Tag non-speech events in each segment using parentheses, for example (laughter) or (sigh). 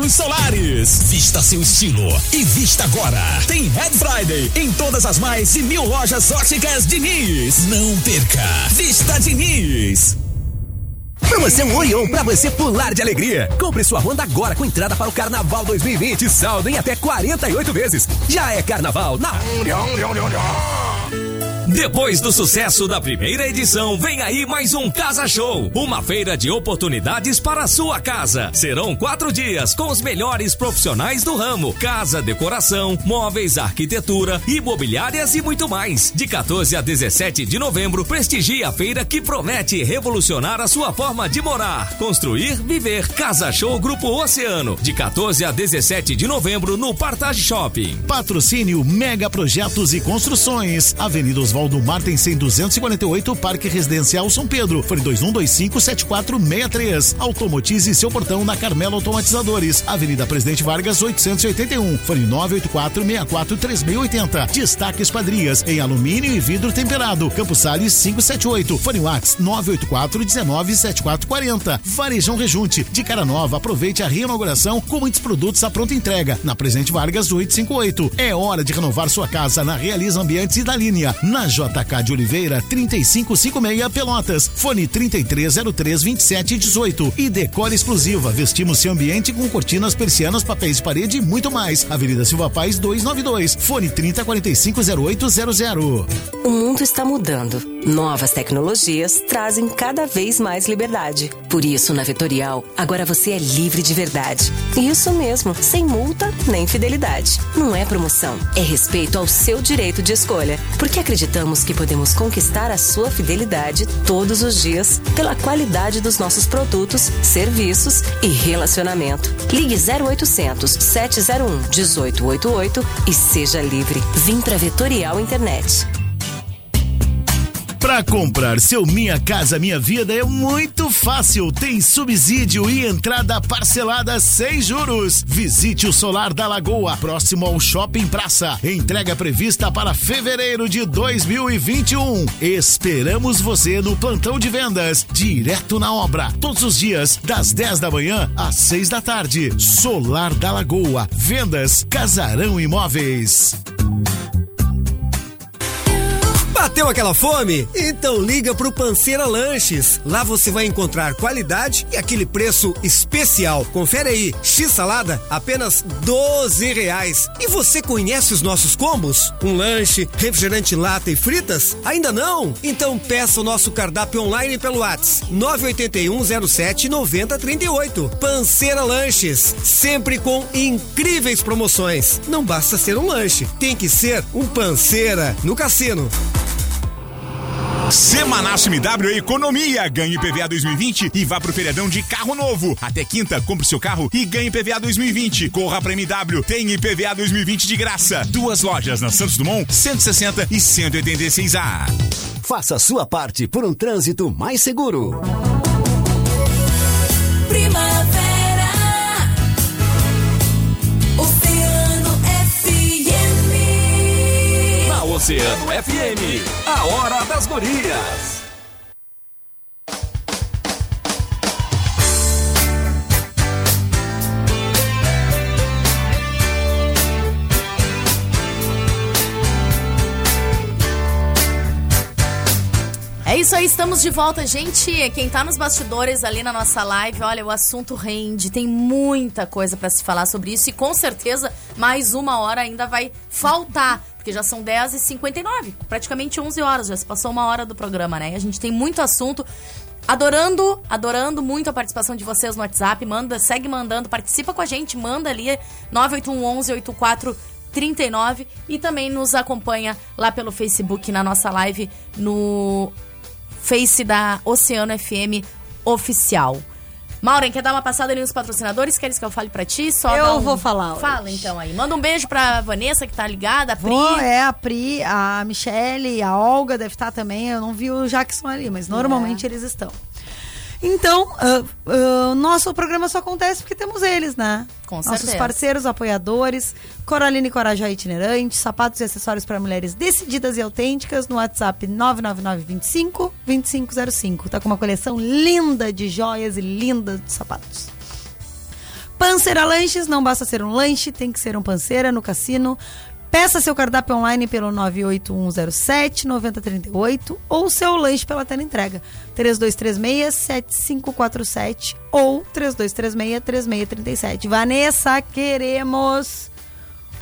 óculos solares. Vista seu estilo e vista agora. Tem Red Friday em todas as mais de mil lojas óticas Diniz. Não perca. Vista Diniz. Promoção Orion para você pular de alegria. Compre sua Honda agora com entrada para o Carnaval 2020. Saldo em até 48 vezes. Já é Carnaval na Orion. Depois do sucesso da primeira edição, vem aí mais um Casa Show, uma feira de oportunidades para a sua casa. Serão quatro dias com os melhores profissionais do ramo: casa, decoração, móveis, arquitetura, imobiliárias e muito mais. De 14 a 17 de novembro, prestigie a feira que promete revolucionar a sua forma de morar, construir, viver. Casa Show Grupo Oceano, de 14 a 17 de novembro no Partage Shopping. Patrocínio Mega Projetos e Construções, Avenida Oswaldo Oswaldo Martensen 248, Parque Residencial São Pedro. Fone 21257463. Automotize seu portão na Carmelo Automatizadores. Avenida Presidente Vargas 881. Fone 984643680. Destaque Esquadrias em alumínio e vidro temperado. Campos Sales 578. Fone Whats 984197440. Varejão Rejunte de cara nova. Aproveite a reinauguração com muitos produtos à pronta entrega. Na Presidente Vargas 858. É hora de renovar sua casa na Realiza Ambientes e da linha. Na JK de Oliveira, 3556 Pelotas. Fone 3303 2718. E Decora Exclusiva. Vestimos seu ambiente com cortinas, persianas, papéis de parede e muito mais. Avenida Silva Paz 292. Fone 3045 0800. O mundo está mudando. Novas tecnologias trazem cada vez mais liberdade. Por isso, na Vetorial, agora você é livre de verdade. Isso mesmo, sem multa nem fidelidade. Não é promoção, é respeito ao seu direito de escolha. Porque acreditamos que podemos conquistar a sua fidelidade todos os dias pela qualidade dos nossos produtos, serviços e relacionamento. Ligue 0800 701 1888 e seja livre. Vim pra Vetorial Internet. Para comprar seu Minha Casa Minha Vida é muito fácil. Tem subsídio e entrada parcelada sem juros. Visite o Solar da Lagoa, próximo ao Shopping Praça. Entrega prevista para fevereiro de 2021. Esperamos você no plantão de vendas, direto na obra, todos os dias, das 10 da manhã às 6 da tarde. Solar da Lagoa. Vendas Casarão Imóveis. Bateu aquela fome? Então liga pro Panceira Lanches. Lá você vai encontrar qualidade e aquele preço especial. Confere aí, X salada, apenas 12 reais. E você conhece os nossos combos? Um lanche, refrigerante lata e fritas? Ainda não? Então peça o nosso cardápio online pelo WhatsApp 98107 9038. Panceira Lanches, sempre com incríveis promoções. Não basta ser um lanche, tem que ser um panceira no cassino. Semanaço MW Economia. Ganhe PVA 2020 e vá pro feriadão de carro novo. Até quinta, compre seu carro e ganhe PVA 2020. Corra pra MW, tem IPVA 2020 de graça. Duas lojas na Santos Dumont, 160 e 186A. Faça a sua parte por um trânsito mais seguro. Primavera. Oceano FM, a hora das gurias. É isso aí, estamos de volta, gente. Quem tá nos bastidores ali na nossa live, olha, o assunto rende, tem muita coisa pra se falar sobre isso e com certeza mais uma hora ainda vai faltar, porque já são 10h59, praticamente 11 horas, já se passou uma hora do programa, né? E a gente tem muito assunto. Adorando, adorando muito a participação de vocês no WhatsApp. Manda, segue mandando, participa com a gente, manda ali 98111 84 39 e também nos acompanha lá pelo Facebook na nossa live no Face da Oceano FM oficial. Maureen, quer dar uma passada ali nos patrocinadores? Queres que eu fale pra ti? Só Eu um- vou falar hoje. Fala então aí. Manda um beijo pra Vanessa que tá ligada, a Pri. Vou, é a Pri, a Michelle, a Olga deve estar também. Eu não vi o Jackson ali, mas normalmente eles estão. Então, ah, ah, nosso programa só acontece porque temos eles, né? Com Nossos certeza. parceiros, apoiadores, Coraline Corajá Itinerante, sapatos e acessórios para mulheres decididas e autênticas no WhatsApp 99925 2505. Tá com uma coleção linda de joias e linda de sapatos. Panceira Lanches, não basta ser um lanche, tem que ser um panceira no cassino. Peça seu cardápio online pelo 98107-9038 ou seu lanche pela tela entrega. 3236-7547 ou 3236-3637. Vanessa, queremos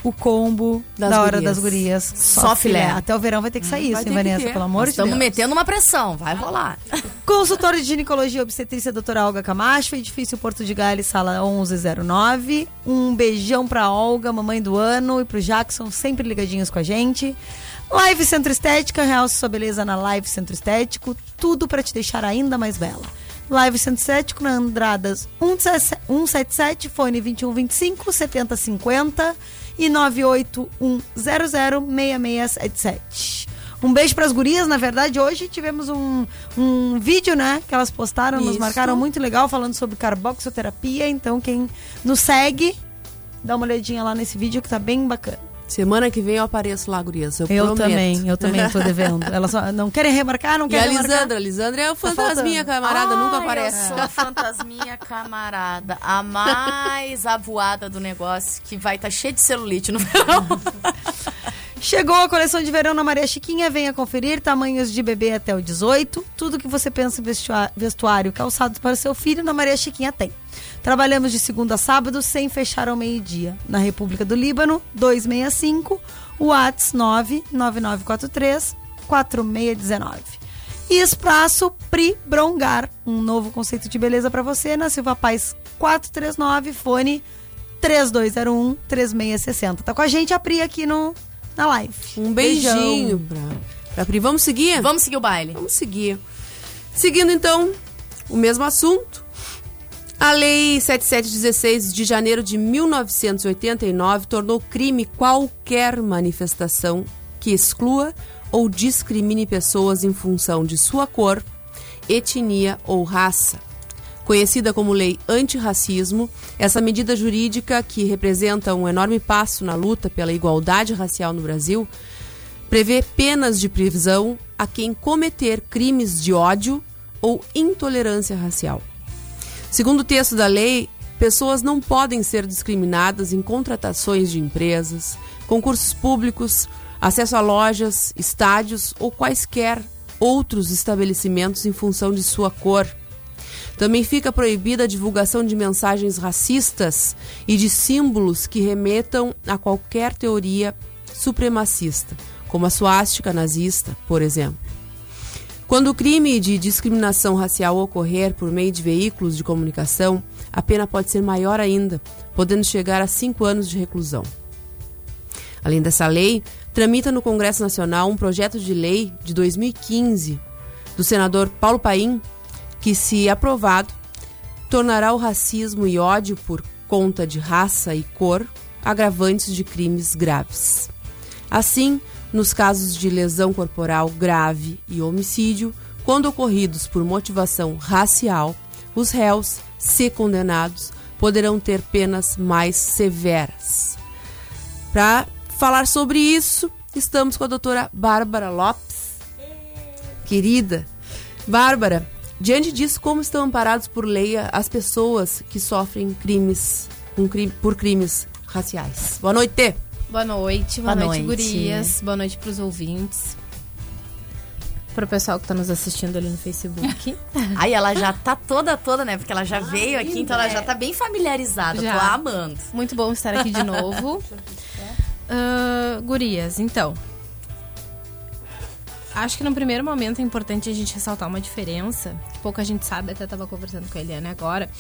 o combo Das da hora gurias. das gurias. Só filé. Até o verão vai ter que sair vai isso, hein, Vanessa? Pelo amor de Deus. Estamos metendo uma pressão, vai rolar. (laughs) Consultório de Ginecologia e Obstetrícia Doutora Olga Camacho, edifício Porto de Gales, sala 1109. Um beijão pra Olga, mamãe do ano, e pro Jackson, sempre ligadinhos com a gente. Live Centro Estética, realce sua beleza na Live Centro Estético, tudo pra te deixar ainda mais bela. Live Centro Estético na Andradas 177, fone 2125 7050 e 981006677. Um beijo pras gurias, na verdade, hoje tivemos um, um vídeo, né, que elas postaram, nos Isso. marcaram muito legal, falando sobre carboxoterapia, então quem nos segue, dá uma olhadinha lá nesse vídeo que tá bem bacana. Semana que vem eu apareço lá, gurias. Eu, Eu prometo. também, eu também tô (laughs) devendo. Elas só não querem remarcar, não E a querem remarcar. Lisandra, a Lisandra é o fantasminha, faltando. camarada, nunca aparece. Eu sou a fantasminha camarada, a mais avoada do negócio, que vai estar cheia de celulite no verão. (laughs) Chegou a coleção de verão na Maria Chiquinha, venha conferir tamanhos de bebê até o 18. Tudo que você pensa em vestuário, calçados para o seu filho, na Maria Chiquinha tem. Trabalhamos de segunda a sábado sem fechar ao meio-dia. Na República do Líbano, 265, Whats 99943 4619. E Espaço Pri Brongar, um novo conceito de beleza para você na Silva Paz 439, fone 3201 3660. Tá com a gente a Pri aqui no na live. Um beijinho pra, pra Pri. Vamos seguir? Vamos seguir o baile. Vamos seguir. Seguindo, então, o mesmo assunto. A Lei 7716 de janeiro de 1989 tornou crime qualquer manifestação que exclua ou discrimine pessoas em função de sua cor, etnia ou raça. Conhecida como Lei Antirracismo, essa medida jurídica, que representa um enorme passo na luta pela igualdade racial no Brasil, prevê penas de prisão a quem cometer crimes de ódio ou intolerância racial. Segundo o texto da lei, pessoas não podem ser discriminadas em contratações de empresas, concursos públicos, acesso a lojas, estádios ou quaisquer outros estabelecimentos em função de sua cor. Também fica proibida a divulgação de mensagens racistas e de símbolos que remetam a qualquer teoria supremacista, como a suástica nazista, por exemplo. Quando o crime de discriminação racial ocorrer por meio de veículos de comunicação, a pena pode ser maior ainda, podendo chegar a cinco anos de reclusão. Além dessa lei, tramita no Congresso Nacional um projeto de lei de 2015 do senador Paulo Paim, que, se aprovado, tornará o racismo e ódio por conta de raça e cor agravantes de crimes graves. Assim, nos casos de lesão corporal grave e homicídio, quando ocorridos por motivação racial, os réus, se condenados, poderão ter penas mais severas. Para falar sobre isso, estamos com a doutora Bárbara Lopes. Querida, Bárbara, diante disso, como estão amparados por lei as pessoas que sofrem crimes por crimes raciais? Boa noite. Boa noite, boa, Boa noite, noite. gurias. Boa noite pros ouvintes. Pro pessoal que tá nos assistindo ali no Facebook. (laughs) Aí ela já tá toda, toda, né? Porque ela já veio aqui, então ela já tá bem familiarizada. Já. Tô amando. Muito bom estar aqui de novo. (laughs) Ah, gurias, então. Acho que no primeiro momento é importante a gente ressaltar uma diferença, que pouca gente sabe, até tava conversando com a Eliane agora,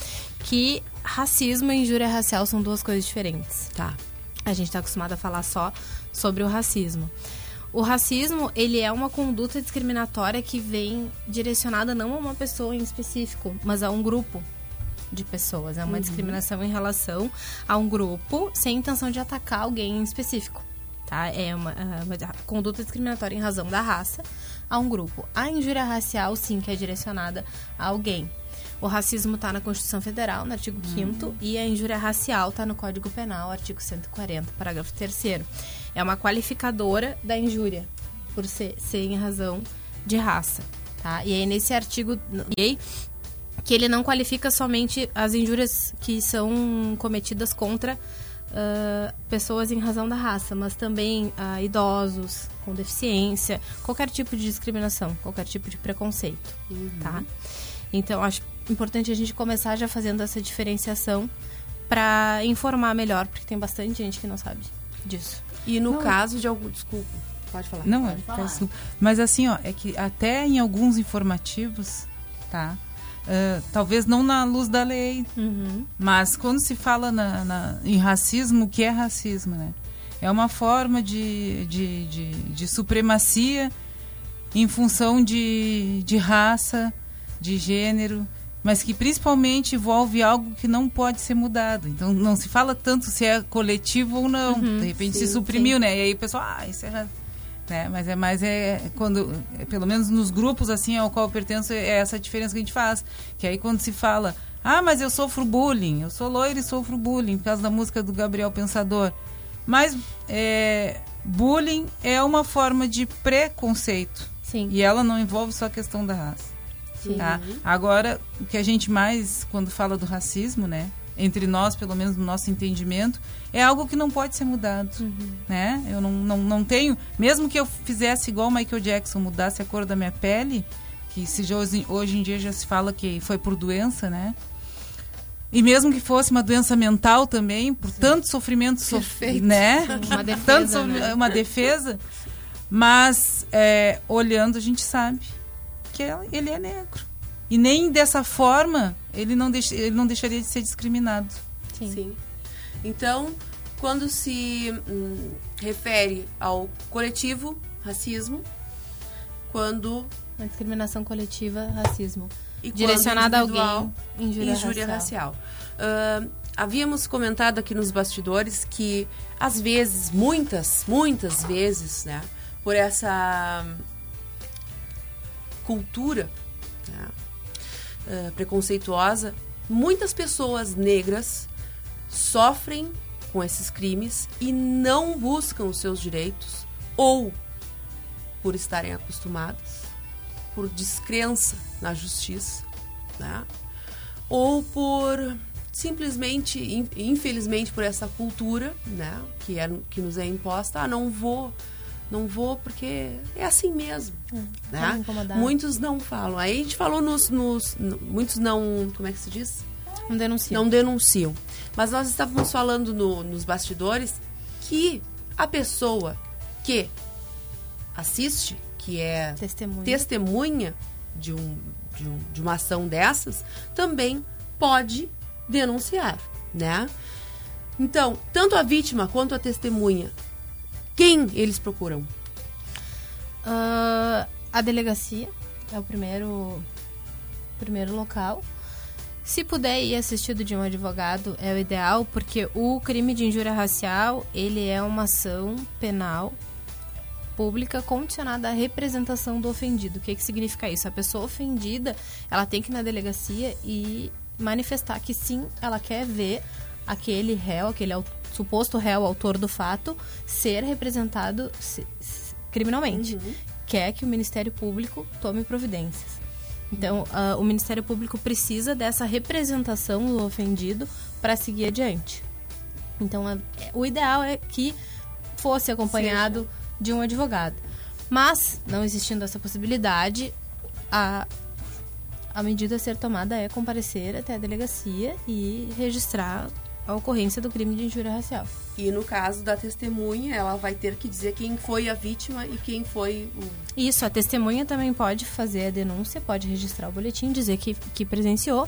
que racismo e injúria racial são duas coisas diferentes. Tá. A gente está acostumado a falar só sobre o racismo. O racismo, ele é uma conduta discriminatória que vem direcionada não a uma pessoa em específico, mas a um grupo de pessoas. É uma discriminação em relação a um grupo sem intenção de atacar alguém em específico. Tá? É uma, ah, uma conduta discriminatória em razão da raça a um grupo. A injúria racial, sim, que é direcionada a alguém. O racismo está na Constituição Federal, no artigo 5 e a injúria racial está no Código Penal, artigo 140, parágrafo 3 É uma qualificadora da injúria, por ser, ser em razão de raça. Tá? E aí, nesse artigo e aí, que ele não qualifica somente as injúrias que são cometidas contra ah, pessoas em razão da raça, mas também ah, idosos com deficiência, qualquer tipo de discriminação, qualquer tipo de preconceito, tá? Então acho importante a gente começar já fazendo essa diferenciação para informar melhor, porque tem bastante gente que não sabe disso. E no Não. caso de algum. Desculpa, pode falar. Não, pode é, peço- mas assim, ó, é que até em alguns informativos, tá? Ah, talvez não na luz da lei, mas quando se fala na, na- em racismo, o que é racismo, né? É uma forma de, de, de, de supremacia em função de, de raça, de gênero, mas que principalmente envolve algo que não pode ser mudado. Então não se fala tanto se é coletivo ou não. Uhum, de repente sim, se suprimiu, sim. né? E aí o pessoal, ah, isso é né? Mas é mais é quando, é, pelo menos nos grupos assim ao qual eu pertenço, é essa diferença que a gente faz. Que aí quando se fala, ah, mas eu sofro bullying, eu sou loira e sofro bullying, por causa da música do Gabriel Pensador. Mas é, bullying é uma forma de preconceito. Sim. E ela não envolve só a questão da raça. Sim. Tá? Agora, o que a gente mais, quando fala do racismo, né? Entre nós, pelo menos no nosso entendimento, é algo que não pode ser mudado. Né? Eu não, não, não tenho. Mesmo que eu fizesse igual Michael Jackson, mudasse a cor da minha pele, que se hoje, hoje em dia já se fala que foi por doença, né? E mesmo que fosse uma doença mental também, por tanto sofrimento, sof Perfeito. né? Uma (laughs) defesa, Tanto né? Uma defesa. Mas, é, olhando, a gente sabe que é- ele é negro. E nem dessa forma ele não, deix- ele não deixaria de ser discriminado. Sim. Então, quando se hum, refere ao coletivo racismo, quando Uma discriminação coletiva, racismo. e Direcionada a alguém, individual, injúria, racial. Ah, havíamos comentado aqui nos bastidores que às vezes, muitas, muitas vezes, né, por essa hum, cultura né, ah, preconceituosa, muitas pessoas negras sofrem com esses crimes e não buscam os seus direitos ou por estarem acostumadas, por descrença na justiça, né? ou por simplesmente, in- infelizmente, por essa cultura, né, que é que nos é imposta, ah, não vou, não vou porque é assim mesmo, pra né? Muitos não falam. Aí a gente falou nos, nos no- muitos não, como é que se diz? Não denunciam. Não denunciam. Mas nós estávamos falando no- nos bastidores que a pessoa que assiste, que é Testemunha. testemunha de, um, de, um- de uma ação dessas, também pode denunciar, né? Então, tanto a vítima quanto a testemunha, quem eles procuram? Ah, a delegacia é o primeiro, primeiro local. Se puder ir assistido de um advogado, é o ideal, porque o crime de injúria racial, ele é uma ação penal pública condicionada à representação do ofendido. O que, que significa isso? A pessoa ofendida, ela tem que ir na delegacia e manifestar que sim, ela quer ver aquele réu, aquele au- suposto réu, autor do fato, ser representado se- se- criminalmente. Quer que o Ministério Público tome providências. Então, ah, o Ministério Público precisa dessa representação do ofendido para seguir adiante. Então, a- o ideal é que fosse acompanhado de um advogado. Mas, não existindo essa possibilidade, a, a medida a ser tomada é comparecer até a delegacia e registrar a ocorrência do crime de injúria racial. E no caso da testemunha, ela vai ter que dizer quem foi a vítima e quem foi o. Isso, a testemunha também pode fazer a denúncia, pode registrar o boletim, dizer que, que presenciou.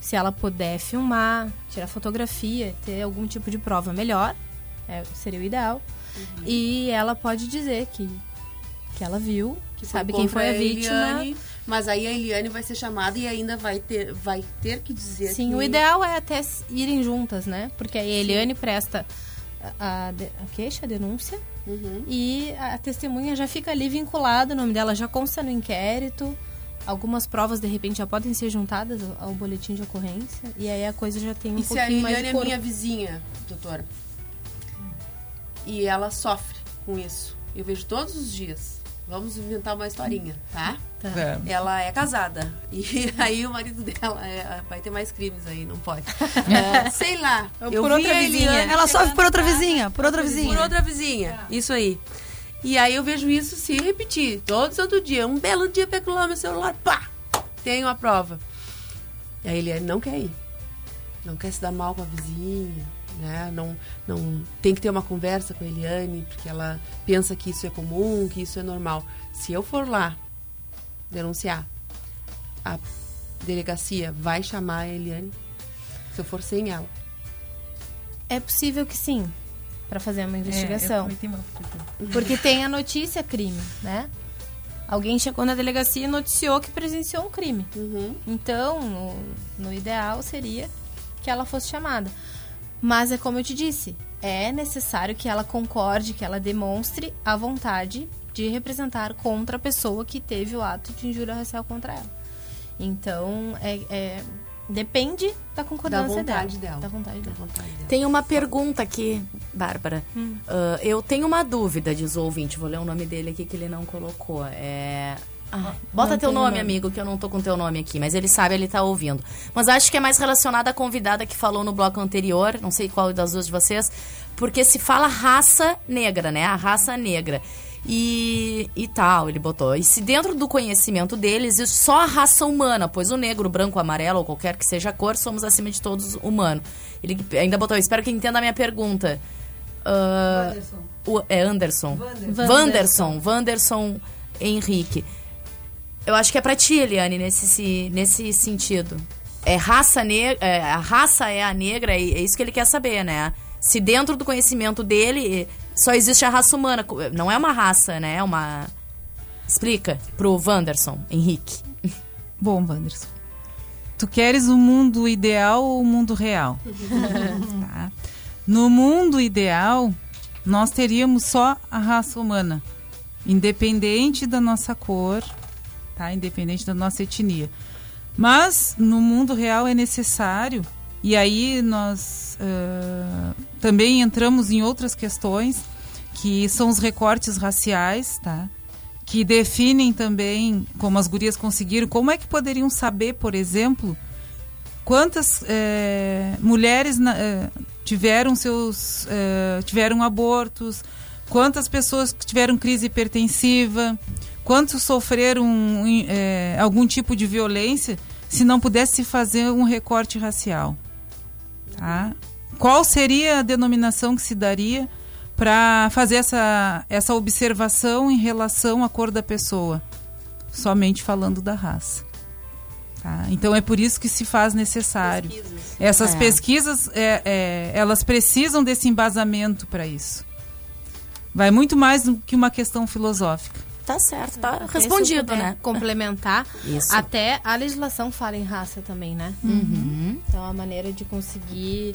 Se ela puder filmar, tirar fotografia, ter algum tipo de prova melhor, é, seria o ideal. E ela pode dizer que, que ela viu, que sabe quem foi a vítima. Eliane, mas aí a Eliane vai ser chamada e ainda vai ter, vai ter que dizer Sim, que... o ideal é até irem juntas, né? Porque aí a Eliane presta a, a a queixa, a denúncia, Uhum. e a testemunha já fica ali vinculada, o nome dela já consta no inquérito. Algumas provas, de repente, já podem ser juntadas ao, boletim de ocorrência. E aí a coisa já tem um E se a pouquinho mais Eliane de é corpo. minha vizinha, doutora, e ela sofre com isso, eu vejo todos os dias, Vamos inventar uma historinha, tá? Vamos. Ela é casada. E (laughs) aí o marido dela é- vai ter mais crimes aí, não pode. (laughs) É, sei lá. Eu por vi outra a vizinha. Eliane Ela sofre por outra vizinha, por outra vizinha. Por outra vizinha. Isso aí. E aí eu vejo isso se repetir todo santo dia. Um belo dia lá meu celular, pá! Tem uma prova. E aí ele não quer ir. Não quer se dar mal com a vizinha, né? Não, não tem que ter uma conversa com a Eliane, porque ela pensa que isso é comum, que isso é normal. Se eu for lá denunciar, a delegacia vai chamar a Eliane se eu for sem ela. É possível que sim, para fazer uma investigação. É, também tenho uma- Porque tem a notícia crime, né? Alguém chegou na delegacia e noticiou que presenciou um crime. Então, no, no ideal seria que ela fosse chamada. Mas é como eu te disse, é necessário que ela concorde, que ela demonstre a vontade de representar contra a pessoa que teve o ato de injúria racial contra ela. Então, é, é- depende da concordância vontade dela. dela. Da vontade dela. Tem uma pergunta aqui, Bárbara. Hum. Ah, eu tenho uma dúvida, diz o ouvinte. Vou ler o nome dele aqui que ele não colocou. É. Ah, bota teu nome, nome. amigo, que eu não tô com teu nome aqui, mas ele sabe, ele tá ouvindo. Mas acho que é mais relacionado à convidada que falou no bloco anterior, não sei qual das duas de vocês, porque se fala raça negra, né? A raça negra. E, e tal, ele botou. E se dentro do conhecimento deles, existe só a raça humana, pois o negro, o branco, o amarelo ou qualquer que seja a cor, somos acima de todos humano. Ele ainda botou, espero que entenda a minha pergunta. Ah, o- é Anderson. Wanderson. Wanderson. Wanderson Henrique. Eu acho que é pra ti, Eliane, nesse, se- nesse sentido. É raça negra, a raça é a negra, é, é isso que ele quer saber, né? Se dentro do conhecimento dele só existe a raça humana, não é uma raça, né? É uma. Explica pro Wanderson Henrique. (laughs) Bom, Wanderson. Tu queres o mundo ideal ou o mundo real? (laughs) Tá. No mundo ideal, nós teríamos só a raça humana, independente da nossa cor, tá? Independente da nossa etnia. Mas no mundo real é necessário, e aí nós ah, também entramos em outras questões, que são os recortes raciais, tá? que definem também, como as gurias conseguiram, como é que poderiam saber, por exemplo, quantas mulheres na- tiveram seus tiveram abortos, quantas pessoas tiveram crise hipertensiva, quantos sofreram em, eh, algum tipo de violência, se não pudesse fazer um recorte racial, tá? Qual seria a denominação que se daria para fazer essa, essa observação em relação à cor da pessoa, somente falando da raça. Tá? Então é por isso que se faz necessário. Essas É. pesquisas, é, é, elas precisam desse embasamento para isso. Vai muito mais do que uma questão filosófica. Tá certo, tá Até respondido, né? (laughs) Complementar. Isso. Até a legislação fala em raça também, né? Uhum. Então a maneira de conseguir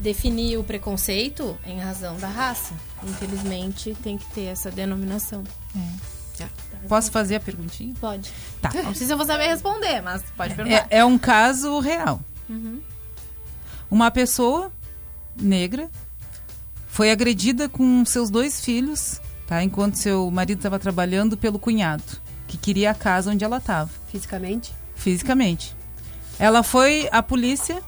definir o preconceito em razão da raça. Infelizmente tem que ter essa denominação. Posso fazer a perguntinha? Pode. Tá. Não sei se eu vou saber responder, mas pode perguntar. É, é um caso real. Uhum. Uma pessoa negra foi agredida com seus dois filhos, tá? Enquanto seu marido estava trabalhando pelo cunhado, que queria a casa onde ela estava. Fisicamente? Fisicamente. Ela foi à polícia,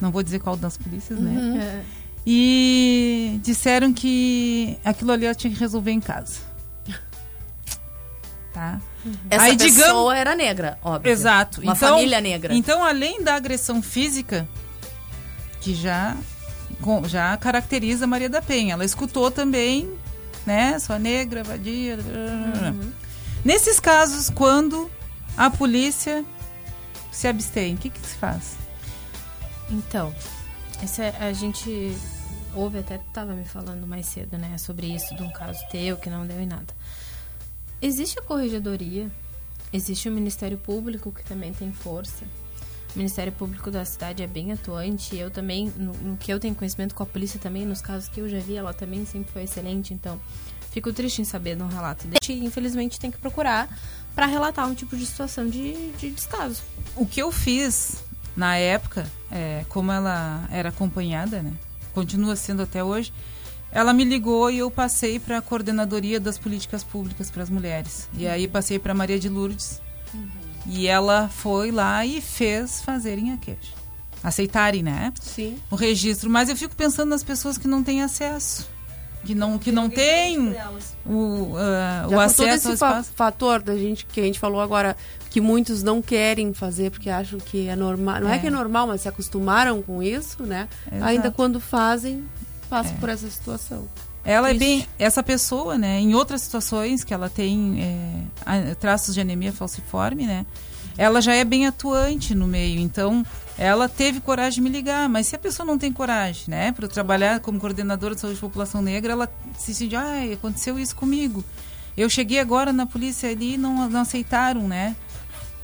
não vou dizer qual das polícias, né? Uhum. É. E disseram que aquilo ali ela tinha que resolver em casa. (laughs) Tá? Essa Aí, pessoa digamos- era negra, óbvio. Exato. Uma então, família negra. Então, além da agressão física, que já, com- já caracteriza Maria da Penha, ela escutou também, né? Sua negra, vadia. Uhum. Nesses casos, quando a polícia se abstém, o que, que se faz? Então, essa é- a gente ouve até tava me falando mais cedo, né, sobre isso de um caso teu que não deu em nada. Existe a corregedoria, existe o Ministério Público que também tem força. O Ministério Público da cidade é bem atuante. Eu também, no, no que eu tenho conhecimento com a polícia também, nos casos que eu já vi, ela também sempre foi excelente. Então, fico triste em saber de um relato desse. Infelizmente, tem que procurar para relatar um tipo de situação de, de descaso. O que eu fiz na época, é, como ela era acompanhada, né? Continua sendo até hoje, ela me ligou e eu passei para a coordenadoria das políticas públicas para as mulheres. E aí passei para Maria de Lourdes. E ela foi lá e fez fazerem a queixa. Aceitarem, né? Sim. O registro. Mas eu fico pensando nas pessoas que não têm acesso. Que não, que não têm o, ah, o todo acesso ao esse fa- fator da gente que a gente falou agora que muitos não querem fazer porque acham que é normal. Não é, É. que é normal, mas se acostumaram com isso, né? Exato. Ainda quando fazem, passam É. por essa situação. Ela é Triste. bem. Essa pessoa, né? Em outras situações que ela tem é, traços de anemia falciforme, né? Ela já é bem atuante no meio. Então, ela teve coragem de me ligar. Mas se a pessoa não tem coragem, né? Para trabalhar como coordenadora de saúde de população negra, ela se sente, ai, aconteceu isso comigo. Eu cheguei agora na polícia ali e não, não aceitaram, né?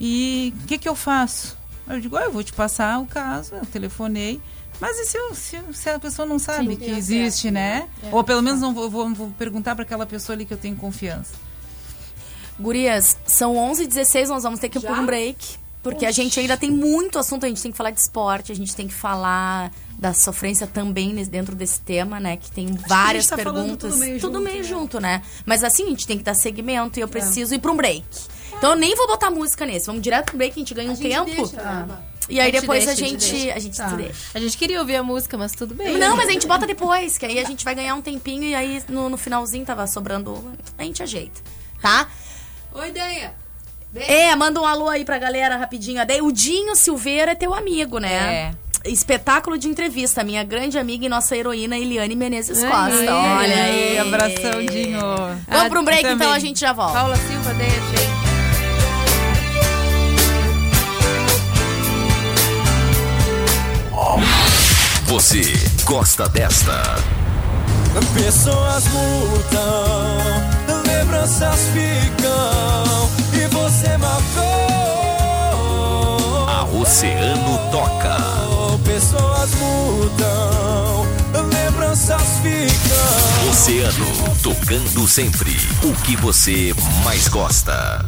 E o que, que eu faço? Eu digo, ah, eu vou te passar o caso, eu telefonei. Mas e se, eu- se, se a pessoa não sabe Sim, que existe, né? né? É. Ou pelo menos não vou, vou, vou perguntar para aquela pessoa ali que eu tenho confiança. Gurias, são 11h16, nós vamos ter que ir por um break. Porque a gente ainda tem muito assunto, a gente tem que falar de esporte, a gente tem que falar da sofrência também dentro desse tema, né? Que tem várias tá falando perguntas. tudo meio junto, meio né? junto, né? Mas assim, a gente tem que dar segmento e eu preciso ir pra um break. Então eu nem vou botar música nesse. Vamos direto pro break, a gente ganha um tempo. E aí depois deixa, a a gente deixa. A gente Tá. deixa. A gente queria ouvir a música, mas tudo bem. Não, mas a gente bota depois, que aí a gente vai ganhar um tempinho e aí no, no finalzinho tava sobrando. A gente ajeita, tá? Oi, Deia. É, manda um alô aí pra galera rapidinho. O Dinho Silveira é teu amigo, né? É. Espetáculo de entrevista, minha grande amiga e nossa heroína Eliane Menezes Costa. Olha aí. Abração, Dinho. Vamos pra um break, também. então a gente já volta. Paula Silva, Deia, gente. Você gosta desta? Pessoas mudam, lembranças ficam e você marcou. A Oceano toca. Pessoas mudam, lembranças ficam. Oceano, tocando sempre o que você mais gosta.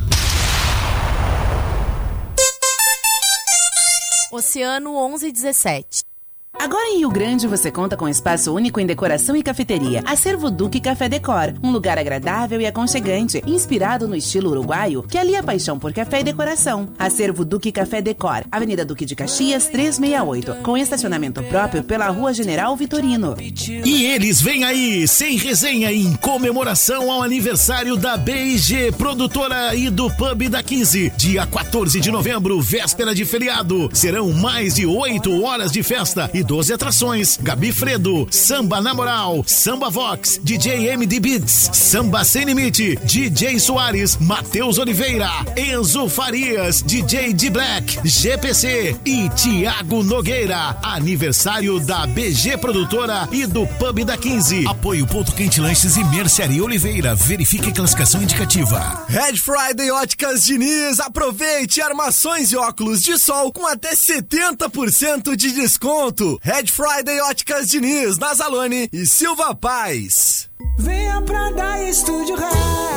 Oceano 1117. Agora em Rio Grande você conta com espaço único em decoração e cafeteria. Acervo Duque Café Decor, um lugar agradável e aconchegante, inspirado no estilo uruguaio, que alia a paixão por café e decoração. Acervo Duque Café Decor, Avenida Duque de Caxias 368, com estacionamento próprio pela Rua General Vitorino. E eles vêm aí, sem resenha, em comemoração ao aniversário da BIG, produtora e do Pub da 15. Dia 14 de novembro, véspera de feriado. Serão mais de 8 horas de festa e 12 atrações. Gabi Fredo, Samba na Moral, Samba Vox, DJ MD Beats, Samba Sem Limite, DJ Soares, Matheus Oliveira, Enzo Farias, DJ D Black, GPC e Tiago Nogueira. Aniversário da BG Produtora e do Pub da 15. Apoio Ponto Quente Lanches e Mercearia Oliveira. Verifique classificação indicativa. Red Friday Óticas Diniz, aproveite armações e óculos de sol com até 70% de desconto. Red Friday Óticas Diniz, Nazalone e Silva Paz. Venha pra dar Estúdio Hair.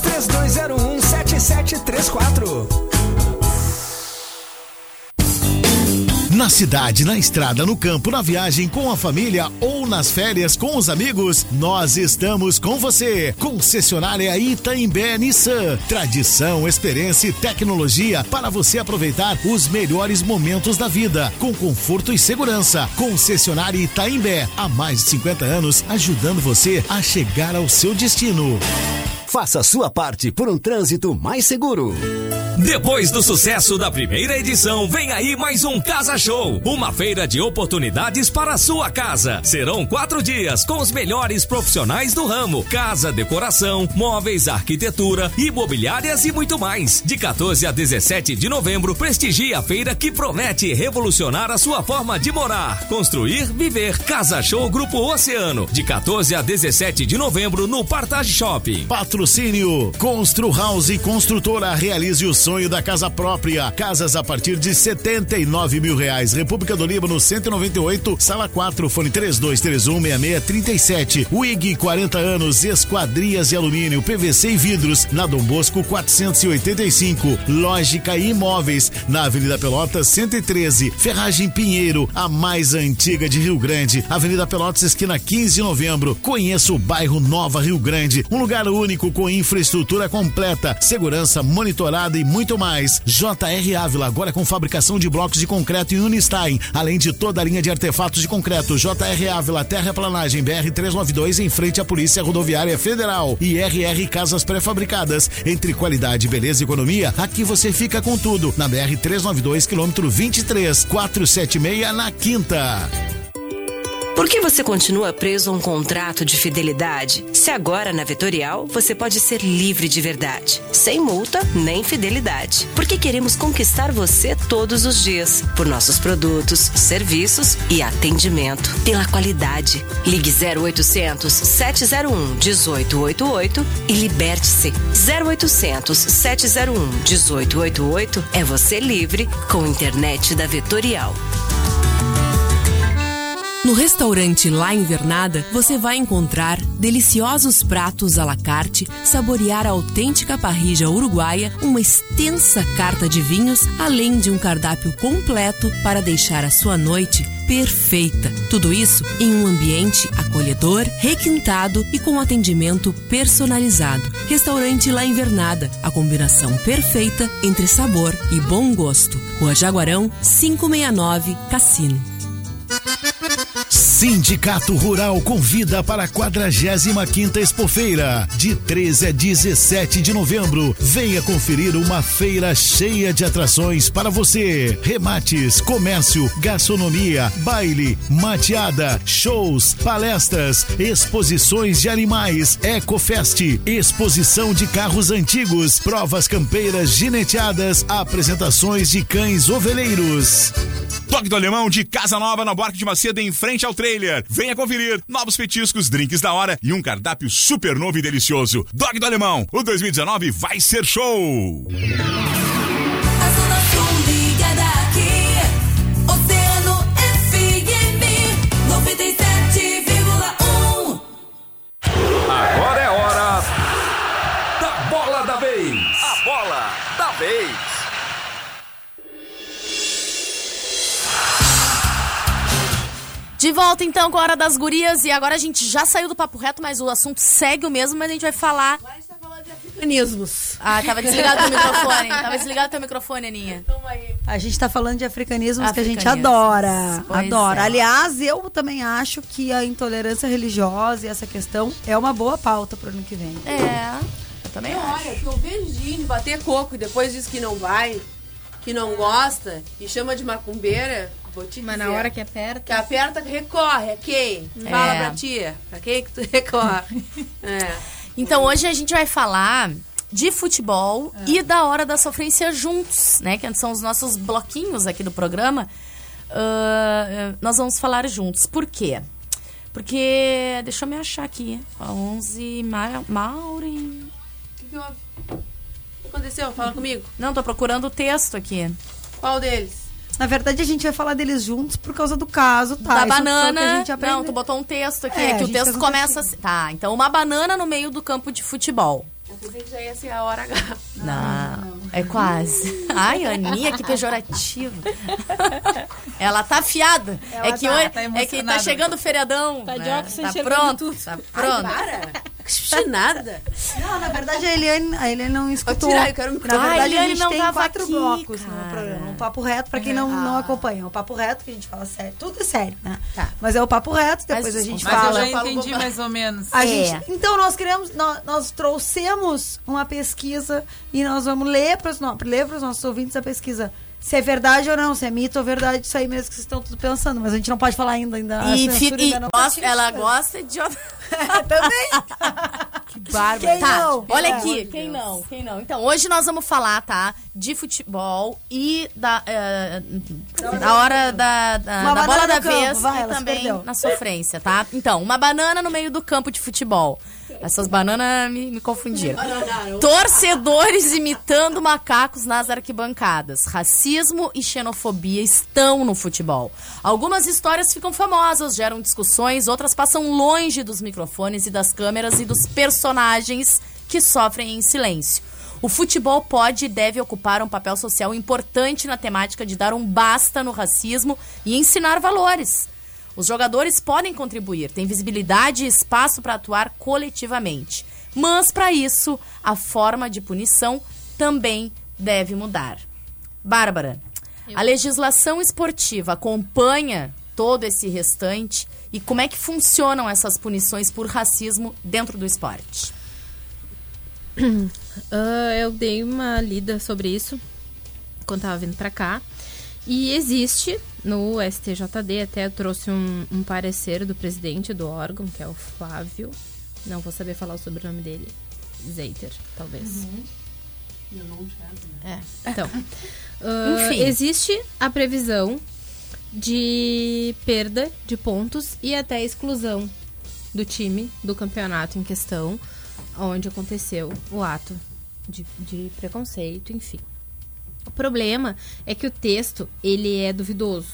5332017734. Na cidade, na estrada, no campo, na viagem com a família ou nas férias com os amigos, nós estamos com você. Concessionária Itaimbé Nissan. Tradição, experiência e tecnologia para você aproveitar os melhores momentos da vida, com conforto e segurança. Concessionária Itaimbé, há mais de 50 anos, ajudando você a chegar ao seu destino. Faça a sua parte por um trânsito mais seguro. Depois do sucesso da primeira edição, vem aí mais um Casa Show, uma feira de oportunidades para a sua casa. Serão quatro dias com os melhores profissionais do ramo: casa, decoração, móveis, arquitetura, imobiliárias e muito mais. De 14 a 17 de novembro, prestigie a feira que promete revolucionar a sua forma de morar, construir, viver. Casa Show Grupo Oceano, de 14 a 17 de novembro no Partage Shopping. Patrocínio Patrocínio Constru House Construtora realize o sonho da casa própria. Casas a partir de 79 mil reais. República do Líbano 198, sala 4, fone 32316637. WIG 40 anos, esquadrias de alumínio, PVC e vidros. Na Dom Bosco 485. Lógica Imóveis na Avenida Pelotas 113. Ferragem Pinheiro, a mais antiga de Rio Grande. Avenida Pelotas esquina 15 de novembro. Conheça o bairro Nova Rio Grande, um lugar único com infraestrutura completa, segurança monitorada e muito mais. JR Ávila, agora com fabricação de blocos de concreto em Unistein, além de toda a linha de artefatos de concreto. JR Ávila, terraplanagem BR 392 em frente à Polícia Rodoviária Federal. E RR Casas Pré-Fabricadas. Entre qualidade, beleza e economia, aqui você fica com tudo. Na BR 392, quilômetro 23, 476 na Quinta. Por que você continua preso a um contrato de fidelidade? Se agora na Vetorial você pode ser livre de verdade, sem multa nem fidelidade. Porque queremos conquistar você todos os dias, por nossos produtos, serviços e atendimento, pela qualidade. Ligue 0800 701 1888 e liberte-se. 0800 701 1888 é você livre com internet da Vetorial. No restaurante La Invernada, você vai encontrar deliciosos pratos à la carte, saborear a autêntica parrija uruguaia, uma extensa carta de vinhos, além de um cardápio completo para deixar a sua noite perfeita. Tudo isso em um ambiente acolhedor, requintado e com atendimento personalizado. Restaurante La Invernada, a combinação perfeita entre sabor e bom gosto. Rua Jaguarão, 569, Cassino. Sindicato Rural convida para a 45ª Expofeira, de 13 a 17 de novembro. Venha conferir uma feira cheia de atrações para você. Remates, comércio, gastronomia, baile, mateada, shows, palestras, exposições de animais, Ecofest, exposição de carros antigos, provas campeiras gineteadas, apresentações de cães ovelheiros. Toque do Alemão de Casa Nova na Barca de Macedo em frente ao trailer. Venha conferir novos petiscos, drinks da hora e um cardápio super novo e delicioso. Dog do Alemão, o 2019 vai ser show! De volta então com a hora das gurias e agora a gente já saiu do papo reto, mas o assunto segue o mesmo, mas a gente vai falar. Africanismos. Ah, tava desligado teu (laughs) microfone. Tava desligado teu microfone, Aninha. A gente tá falando de africanismos que a gente Africanismos. adora. Pois adora. é. Aliás, eu também acho que a intolerância religiosa e essa questão é uma boa pauta pro ano que vem. É. Eu também Olha, que eu vejo gente bater coco e depois diz que não vai, que não gosta e chama de macumbeira. Vou te Mas dizer. na hora que aperta. Que aperta, recorre. A quem? Fala É. pra tia. Pra quem que tu (laughs) recorre? é. Então hoje a gente vai falar de futebol e da hora da sofrência juntos, né? Que são os nossos bloquinhos aqui do programa. Ah, nós vamos falar juntos. Por quê? Porque. Deixa eu me achar aqui. A 11. Ma Maureen. O que, que houve? O que aconteceu? Fala comigo. Não, tô procurando o texto aqui. Qual deles? Na verdade, a gente vai falar deles juntos por causa do caso, tá? da Isso banana. a gente aprendeu. não, tu botou um texto aqui. É, que o texto começa assim. Tá, então uma banana no meio do campo de futebol. Eu pensei que já ia ser a hora H. Não, é quase. Ai, Aninha, que pejorativa. Ela tá afiada. Ela é que tá, hoje, tá é que tá chegando o feriadão. Tá de né? óculos Tá pronto. tudo. Tá pronto. Ai, para. Nada. Não, na verdade, a Eliane, a Eliane não escutou. tirar, eu quero me Na verdade, a a Eliane gente não tem quatro aqui, blocos cara. no programa. Um papo reto, pra quem não, Ah. não acompanha. O papo reto, que a gente fala sério. Tudo é sério, né? Mas é o papo reto, depois Mas- a gente Mas fala. eu já entendi mais ou menos. A É. gente, então nós queremos, nós, nós trouxemos uma pesquisa e nós vamos ler para os ler pros nossos ouvintes a pesquisa. Se é verdade ou não, se é mito ou verdade, isso aí mesmo que vocês estão tudo pensando, mas a gente não pode falar ainda, ainda E, censura fi- e ainda gosta- ela atingida. gosta de. (laughs) Também. (laughs) Que bárbaro. Quem tá, não? olha É. aqui, quem não? Quem não? Então, hoje nós vamos falar, tá? De futebol e da, eh, da hora da, da, da bola da campo, vez vai, e também perdeu. na sofrência, tá? Então, uma banana no meio do campo de futebol. Essas bananas me, me confundiram. Torcedores imitando macacos nas arquibancadas. Racismo e xenofobia estão no futebol. Algumas histórias ficam famosas, geram discussões, outras passam longe dos microfones e das câmeras e dos personagens que sofrem em silêncio. O futebol pode e deve ocupar um papel social importante na temática de dar um basta no racismo e ensinar valores. Os jogadores podem contribuir, têm visibilidade e espaço para atuar coletivamente. Mas, para isso, a forma de punição também deve mudar. Bárbara, a legislação esportiva acompanha todo esse restante e como é que funcionam essas punições por racismo dentro do esporte? (clears throat) Ah, eu dei uma lida sobre isso quando tava vindo pra cá. E existe no STJD, até eu trouxe um, um parecer do presidente do órgão, que é o Flávio. Não vou saber falar o sobrenome dele. Zeiter, talvez. É, então. (laughs) ah, Enfim. Existe a previsão de perda de pontos e até exclusão do time do campeonato em questão, onde aconteceu o ato de, de preconceito, enfim. O problema é que o texto, ele é duvidoso.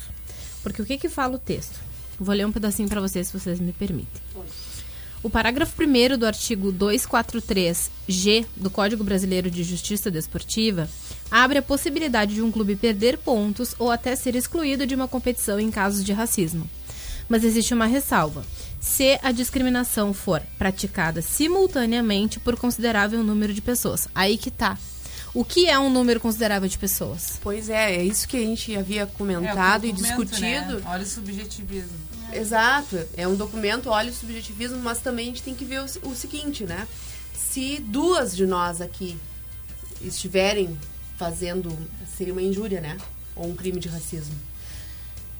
Porque o que que fala o texto? Vou ler um pedacinho para vocês, se vocês me permitem. O parágrafo 1 do artigo 243-G do Código Brasileiro de Justiça Desportiva abre a possibilidade de um clube perder pontos ou até ser excluído de uma competição em casos de racismo. Mas existe uma ressalva. Se a discriminação for praticada simultaneamente por considerável número de pessoas. Aí que tá. O que é um número considerável de pessoas? Pois é, é isso que a gente havia comentado e documento, discutido. Né? Olha o subjetivismo. Exato, é um documento, olha o subjetivismo, mas também a gente tem que ver o, o seguinte, né? Se duas de nós aqui estiverem fazendo, seria uma injúria, né? Ou um crime de racismo.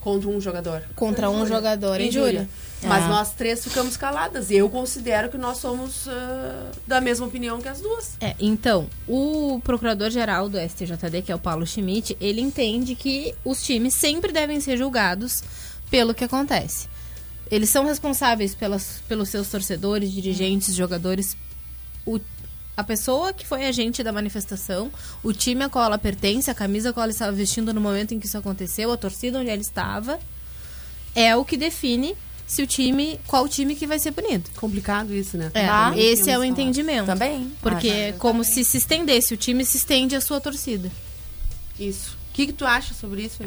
Contra um jogador. Contra um jogador, injúria. Mas Ah. nós três ficamos caladas. E eu considero que nós somos ah, da mesma opinião que as duas. É, então, o procurador-geral do STJD, que é o Paulo Schmidt, ele entende que os times sempre devem ser julgados pelo que acontece. Eles são responsáveis pelas, pelos seus torcedores, dirigentes, jogadores. O- a pessoa que foi agente da manifestação, o time a qual ela pertence, a camisa a qual ela estava vestindo no momento em que isso aconteceu, a torcida onde ela estava, é o que define se o time, qual time que vai ser punido. Complicado isso, né? É, Tá. esse é o entendimento. Também. Porque é como se se estendesse, o time se estende à sua torcida. Isso. O que, que tu acha sobre isso?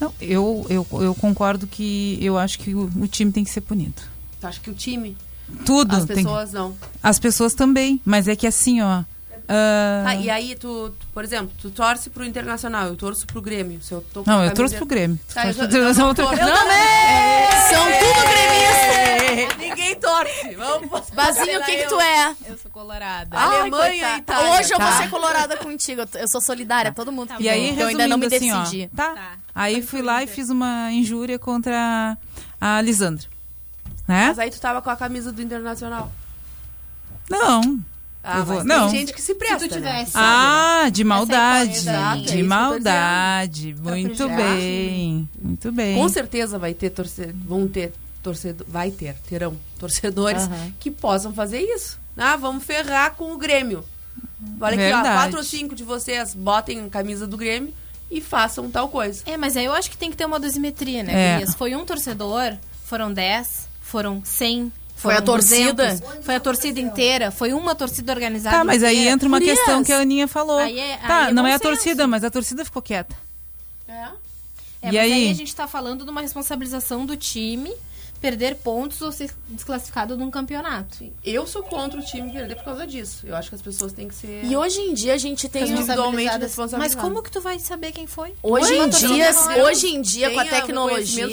Não, eu, eu, eu concordo que eu acho que o, o time tem que ser punido. Tu acha que o time? Tudo. As tem- pessoas não. As pessoas também, mas é que assim, ó. ah, Tá, e aí tu, tu, por exemplo, tu torce pro Internacional, eu torço pro Grêmio. Se eu tô Não, eu torço pro Grêmio. Tá, eu, Torço tô- pro- eu, não eu Não, também! São tudo gremistas! (laughs) Ninguém torce! Vamos Bazinho, o que que tu é? Eu sou colorada. Ai, Alemanha e. Itália. Hoje eu Tá. vou ser colorada contigo. Eu Eu sou solidária, todo mundo. E aí, eu ainda não me resumindo assim, ó, decidi. tá. Aí fui lá e fiz uma injúria contra a Lisandra. Né? Mas aí tu tava com a camisa do Internacional. Não. Ah, Eu vou- mas não. tem gente que se presta, Se tu tivesse- né? Ah, de maldade. Exato, é que de tô maldade. dizendo. Muito Tá bem. Muito bem. Com certeza vai ter torcedor, vão ter torcedor, vai ter, terão torcedores que possam fazer isso. Ah, vamos ferrar com o Grêmio. Olha aqui, ó, Verdade. quatro ou cinco de vocês botem a camisa do Grêmio e façam tal coisa. É, mas aí eu acho que tem que ter uma dosimetria, né, É. Foi um torcedor, foram 10, foram 100, Foi a torcida? 200, foi a torcida inteira, foi uma torcida organizada Tá, mas aí inteira. entra uma Gurias, questão que a Aninha falou. Aí é- tá, aí é não é a senso. torcida, mas a torcida ficou quieta. É, E mas aí? aí? a gente tá falando de uma responsabilização do time perder pontos ou ser desclassificado num campeonato. Eu sou contra o time perder por causa disso. Eu acho que as pessoas têm que ser E hoje em dia a gente tem individualmente responsabilizadas. Mas como que tu vai saber quem foi? Hoje em dia, hoje em dia com a tecnologia.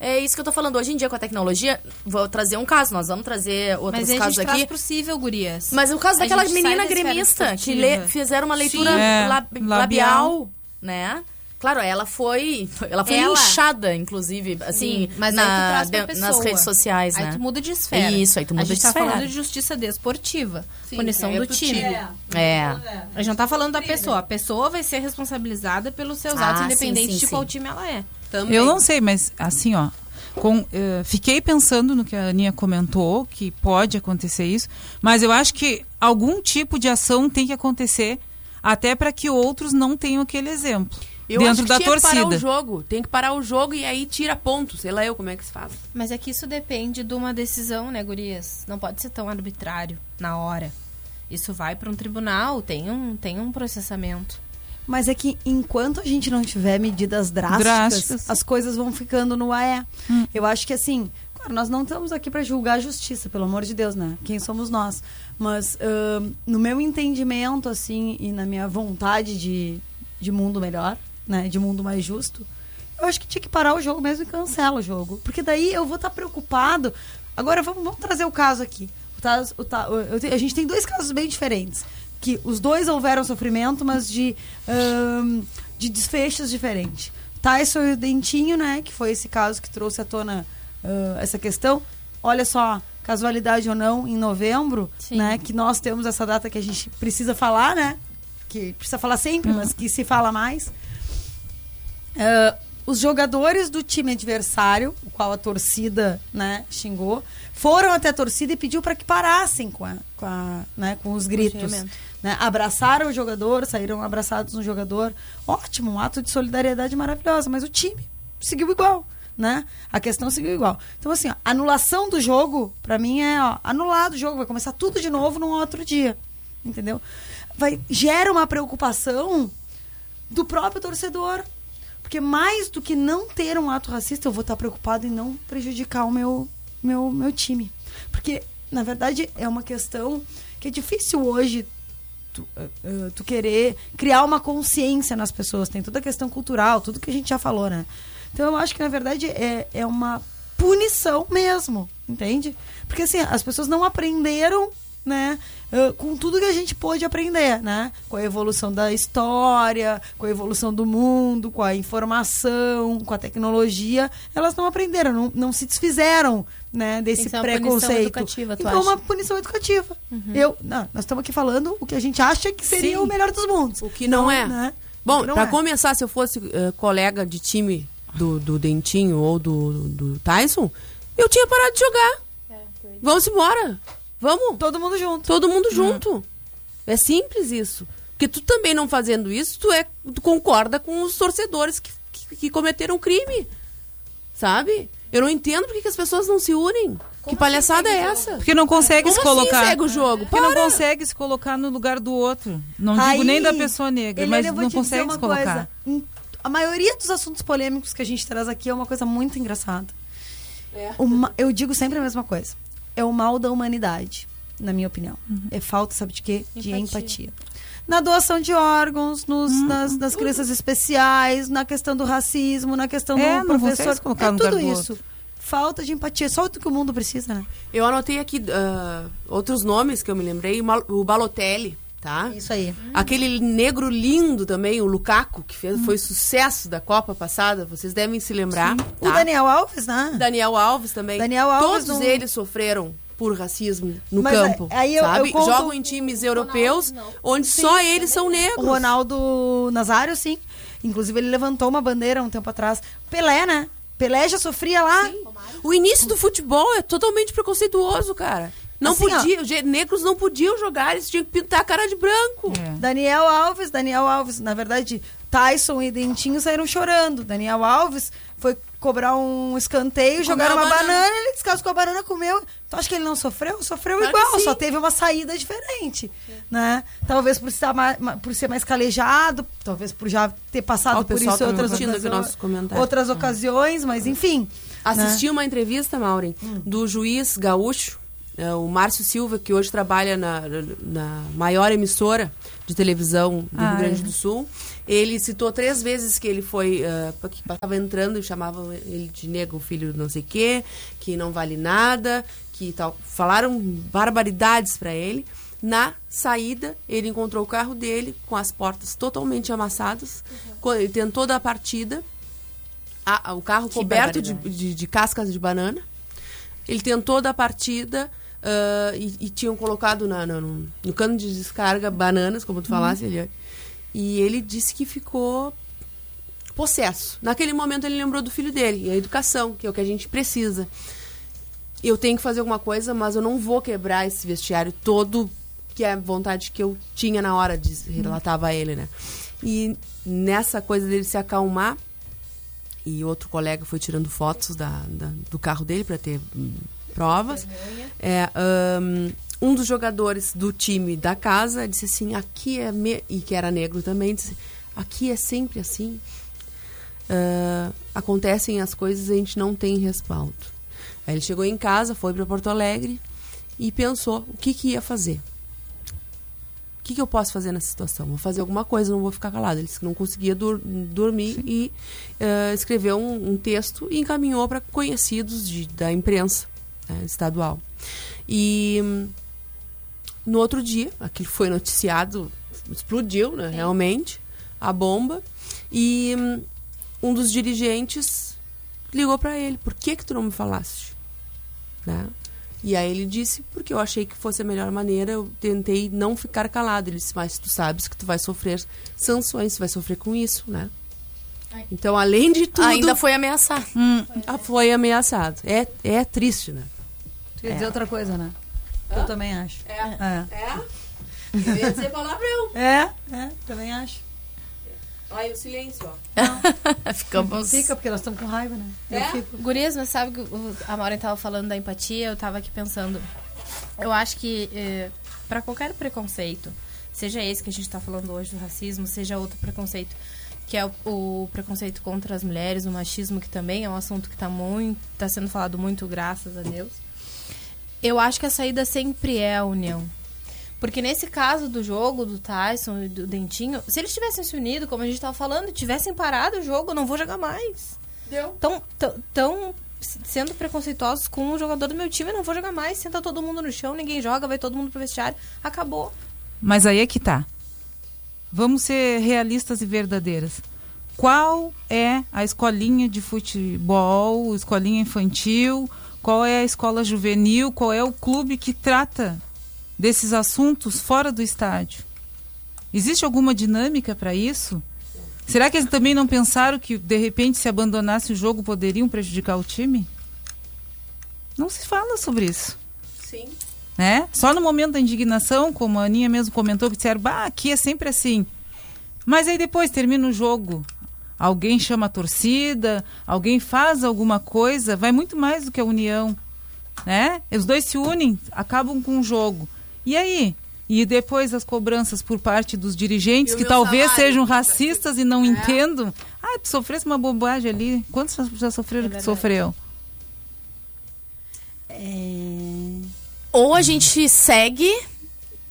É isso que eu tô falando. Hoje em dia com a tecnologia, vou trazer um caso. Nós vamos trazer outros Mas aí a casos aqui. possível, gurias. Mas o caso A daquela menina gremista que lê- fizeram uma leitura Sim. É, lab- labial. labial, né? Claro, ela foi, ela foi Ela. inchada, inclusive, assim, Sim, mas na- aí tu traz pra de- pessoa. nas redes sociais, aí né? tu muda de esfera. Isso, aí tu muda A gente de tá esfera. falando de justiça desportiva. Sim, punição aí é do time. time. É. A gente não tá falando da pessoa. A pessoa vai ser responsabilizada pelos seus Ah, atos, independente sim, de sim. qual time ela é. Também. Eu não sei, mas assim, ó. Com, eh, fiquei pensando no que a Aninha comentou, que pode acontecer isso, mas eu acho que algum tipo de ação tem que acontecer até para que outros não tenham aquele exemplo. Eu dentro acho que da tinha que parar o torcida. jogo. Tem que parar o jogo e aí tira ponto. Sei lá eu como é que se faz. Mas é que isso depende de uma decisão, né, gurias? Não pode ser tão arbitrário na hora. Isso vai para um tribunal, tem um, tem um processamento. Mas é que enquanto a gente não tiver medidas drásticas, Drásticas. as coisas vão ficando no AE. Eu acho que assim, claro, nós não estamos aqui para julgar a justiça, pelo amor de Deus, né? Quem somos nós? Mas ahn, no meu entendimento, assim, e na minha vontade de, de mundo melhor, né? De mundo mais justo, eu acho que tinha que parar o jogo mesmo e cancela o jogo. Porque daí eu vou estar preocupado. Agora vamos, vamos trazer o caso aqui. O o eu a gente tem dois casos bem diferentes. Que os dois houveram sofrimento, mas de, ahn, de desfechos diferentes. Tyson e o Dentinho, né? Que foi esse caso que trouxe à tona ah, essa questão. Olha só, casualidade ou não, em novembro, né? Que nós temos essa data que a gente precisa falar, né? Que precisa falar sempre, mas que se fala mais. Ah, os jogadores do time adversário, o qual a torcida né, xingou, foram até a torcida e pediu para que parassem com, a, com, a, né, com os gritos. né? Abraçaram o jogador, saíram abraçados no jogador. Ótimo, um ato de solidariedade maravilhoso, mas o time seguiu igual. Né? A questão seguiu igual. Então, assim, ó, anulação do jogo, para mim, é ó, anulado o jogo, vai começar tudo de novo num outro dia. Entendeu? Vai, gera uma preocupação do próprio torcedor. Porque mais do que não ter um ato racista, eu vou estar preocupado em não prejudicar o meu, meu, meu time. Porque, na verdade, é uma questão que é difícil hoje tu, eh, tu querer criar uma consciência nas pessoas. Tem toda a questão cultural, tudo que a gente já falou, né? Então eu acho que, na verdade, é, é uma punição mesmo, entende? Porque assim, as pessoas não aprenderam, né? eh, com tudo que a gente pôde aprender, né? Com a evolução da história, com a evolução do mundo, com a informação, com a tecnologia, elas não aprenderam, não, não se desfizeram, né? Desse punição preconceito. então, acha? uma punição educativa. Uhum. Eu, não, nós estamos aqui falando o que a gente acha que seria Sim. o melhor dos mundos. O que não, é. né? Bom, Não pra é. começar, se eu fosse eh, colega de time do, do Dentinho ou do, do Tyson, eu tinha parado de jogar. Vamos embora. Vamos. Todo mundo junto. Todo mundo junto. É simples isso. Porque tu também não fazendo isso, tu, é, tu concorda com os torcedores que, que, que cometeram o crime. Sabe? Eu não entendo por que as pessoas não se unem. que palhaçada é essa? Porque não consegue Como se colocar. Assim segue o jogo? Porque não Para! consegue se colocar no lugar do outro. Não digo Aí, nem da pessoa negra, mas não consegue uma se colocar. coisa. A maioria dos assuntos polêmicos que a gente traz aqui é uma coisa muito engraçada. Uma- eu digo sempre a mesma coisa. É o mal da humanidade, na minha opinião. Uhum. É falta, sabe de quê? De Empatia. empatia. Na doação de órgãos, nos, Uhum. nas, nas crianças especiais, na questão do racismo, na questão É, do não professor. se colocar é no tudo do isso. Falta de empatia. Só o que o mundo precisa, né? Eu anotei aqui ah, outros nomes que eu me lembrei. O Balotelli, tá? Isso aí. Aquele negro lindo também, o Lukaku, que fez, foi sucesso da Copa passada. Vocês devem se lembrar. O tá? Daniel Alves, né? Daniel Alves também. Daniel Alves Todos não- eles sofreram por racismo no Mas, campo. aí eu- sabe? eu conto- Jogam em times europeus onde só eles são negros. O Ronaldo Nazário, sim. Inclusive, ele levantou uma bandeira um tempo atrás. Pelé, né? Pelé já sofria lá. O início do futebol é totalmente preconceituoso, cara. Não Assim, ó. podia, os negros não podiam jogar, eles tinham que pintar a cara de branco. Daniel Alves, Daniel Alves, na verdade, Tyson e Dentinho saíram chorando. Daniel Alves foi cobrar um escanteio, jogaram uma banana. banana. ele descascou a banana, comeu. Tu acha que ele não sofreu? Sofreu Claro igual, só teve uma saída diferente, né? Talvez por, estar ma- ma- por ser mais calejado, talvez por já ter passado Ó, o por pessoal isso em tá outras, comentários. outras ocasiões, mas enfim. Assisti né? uma entrevista, Maureen, do juiz gaúcho, é, o Márcio Silva, que hoje trabalha na, na maior emissora de televisão do Ah, Rio Grande é. do Sul. Ele citou três vezes que ele foi, ah, que estava entrando e chamavam ele de negro, filho não sei o quê, que não vale nada, que tal. Falaram barbaridades para ele. Na saída, ele encontrou o carro dele com as portas totalmente amassadas. Quando Ele tentou dar a partida, a- a- o carro Que coberto de, de, de cascas de banana. Ele tentou dar partida ah, e, e tinham colocado na, na- no, no cano de descarga bananas, como tu falasse, Uhum. Eliane. E ele disse que ficou possesso. Naquele momento ele lembrou do filho dele, e a educação, que é o que a gente precisa. Eu tenho que fazer alguma coisa, mas eu não vou quebrar esse vestiário todo, que é a vontade que eu tinha na hora, de relatava a ele, né? E nessa coisa dele se acalmar, e outro colega foi tirando fotos da, da- do carro dele para ter hum, provas. É, hum, um dos jogadores do time da casa disse assim: aqui é. E que era negro também, disse: aqui é sempre assim. Ah, acontecem as coisas e a gente não tem respaldo. Aí ele chegou em casa, foi para Porto Alegre e pensou o que, que ia fazer. O que, que eu posso fazer nessa situação? Vou fazer alguma coisa, não vou ficar calado. Ele disse que não conseguia dur- dormir e eh, escreveu um, um texto e encaminhou para conhecidos de- da imprensa né, estadual. E hum, no outro dia, aquilo foi noticiado, explodiu, né, realmente, a bomba. E hum, um dos dirigentes ligou para ele: Por que, que tu não me falaste? Né? E aí ele disse: Porque eu achei que fosse a melhor maneira, eu tentei não ficar calado. Ele disse: Mas tu sabes que tu vai sofrer sanções, tu vai sofrer com isso, né? Então, além de tudo. Ainda foi ameaçado. Ah, foi ameaçado. É, é triste, né? Tu ia dizer outra coisa, né? Eu também acho. É. É. É? Eu ia dizer palavrão. É, é, também acho. Olha o silêncio, ó. (laughs) Ficamos. Fica, porque nós estamos com raiva, né? Eu É? fico. Gurias, mas sabe que a Maureen tava falando da empatia, eu tava aqui pensando. Eu acho que eh, pra qualquer preconceito, seja esse que a gente tá falando hoje do racismo, seja outro preconceito, que é o, o preconceito contra as mulheres, o machismo, que também é um assunto que tá muito. tá sendo falado muito, graças a Deus. Eu acho que a saída sempre é a união. Porque nesse caso do jogo, do Tyson e do Dentinho, se eles tivessem se unido, como a gente tava falando, tivessem parado o jogo, eu não vou jogar mais. Deu. Tão, tão, sendo preconceituosos com um jogador do meu time, eu não vou jogar mais. Senta todo mundo no chão, ninguém joga, vai todo mundo pro vestiário. Acabou. Mas aí é que tá. Vamos ser realistas e verdadeiras. Qual é a escolinha de futebol, escolinha infantil, qual é a escola juvenil, qual é o clube que trata desses assuntos fora do estádio? Existe alguma dinâmica para isso? Será que eles também não pensaram que, de repente, se abandonasse o jogo, poderiam prejudicar o time? Não se fala sobre isso Sim. né? Só no momento da indignação, como a Aninha mesmo comentou, que disseram, bah, aqui é sempre assim. Mas aí depois termina o jogo, alguém chama a torcida, alguém faz alguma coisa, vai muito mais do que a união, né? Os dois se unem, acabam com o jogo. E aí? E depois as cobranças por parte dos dirigentes, que talvez salário? sejam racistas e não entendam. Ah, tu sofresse uma bobagem ali. Quantos já- sofreram que tu sofreu? Ou a gente segue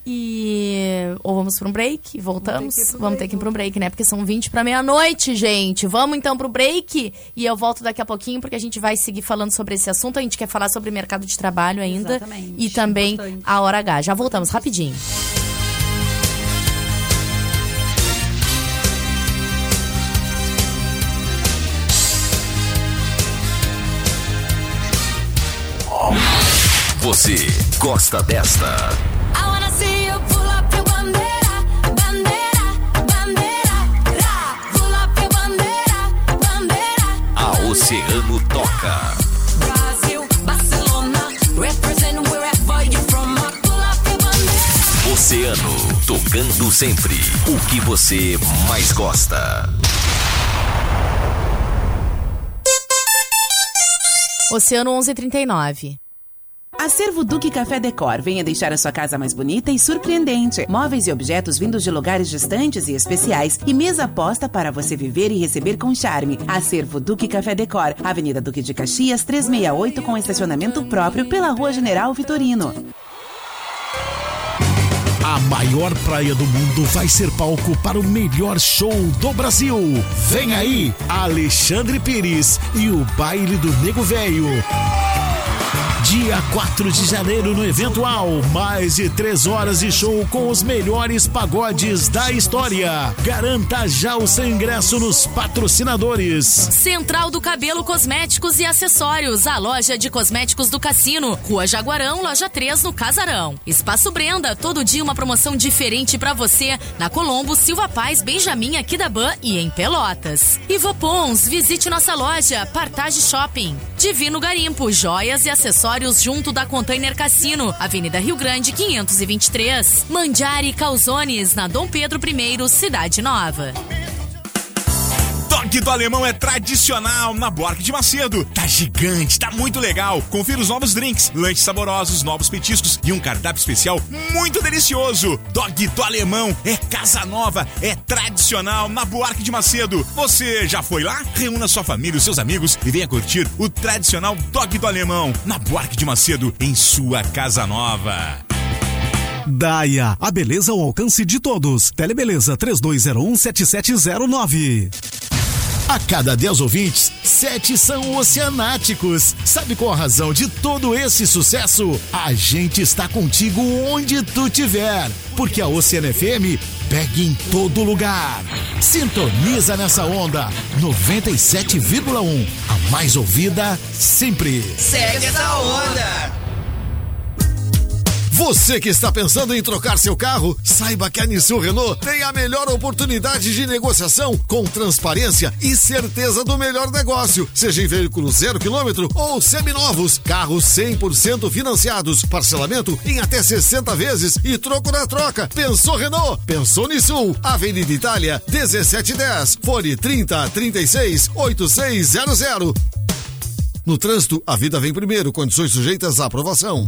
e. Ou vamos para um break, voltamos. Vamos ter que ir para um break, né? Porque são 20 para meia-noite, gente. Vamos então para o break e eu volto daqui a pouquinho porque a gente vai seguir falando sobre esse assunto. A gente quer falar sobre mercado de trabalho ainda Exatamente, e também importante. a hora H. Já voltamos rapidinho. Você gosta desta? Oceano, tocando sempre o que você mais gosta. Oceano 1139. Acervo Duque Café Decor. Venha deixar a sua casa mais bonita e surpreendente. Móveis e objetos vindos de lugares distantes e especiais. E mesa posta para você viver e receber com charme. Acervo Duque Café Decor. Avenida Duque de Caxias, 368, com estacionamento próprio pela Rua General Vitorino. A maior praia do mundo vai ser palco para o melhor show do Brasil. Vem aí, Alexandre Pires e o Baile do Nego Velho. Dia 4 de janeiro no Eventual, mais de três horas de show com os melhores pagodes da história. Garanta já o seu ingresso nos patrocinadores. Central do Cabelo Cosméticos e Acessórios, a loja de cosméticos do Cassino. Rua Jaguarão, loja 3, no Casarão. Espaço Brenda, todo dia uma promoção diferente pra você na Colombo, Silva Paz, Benjamin, Aquidaban e em Pelotas. Ivopons, visite nossa loja, Partage Shopping. Divino Garimpo, joias e acessórios junto da Container Cassino, Avenida Rio Grande 523. Mandiari Calzones, na Dom Pedro I, Cidade Nova. Dog do Alemão é tradicional na Buarque de Macedo. Tá gigante, tá muito legal. Confira os novos drinks, lanches saborosos, novos petiscos e um cardápio especial muito delicioso. Dog do Alemão é casa nova, é tradicional na Buarque de Macedo. Você já foi lá? Reúna sua família, seus amigos e venha curtir o tradicional Dog do Alemão na Buarque de Macedo, em sua casa nova. Daia, a beleza ao alcance de todos. Telebeleza 32017709. A cada 10 ouvintes, 7 são oceanáticos. Sabe qual a razão de todo esse sucesso? A gente está contigo onde tu tiver. Porque a Oceana FM pega em todo lugar. Sintoniza nessa onda 97,1. A mais ouvida sempre. Segue essa onda. Você que está pensando em trocar seu carro, saiba que a Nissan Renault tem a melhor oportunidade de negociação com transparência e certeza do melhor negócio, seja em veículo zero quilômetro ou seminovos, carros 100% financiados, parcelamento em até 60 vezes e troco na troca. Pensou Renault? Pensou Nissan? Avenida Itália, 1710, fone 30 36 8600. No trânsito, a vida vem primeiro, condições sujeitas à aprovação.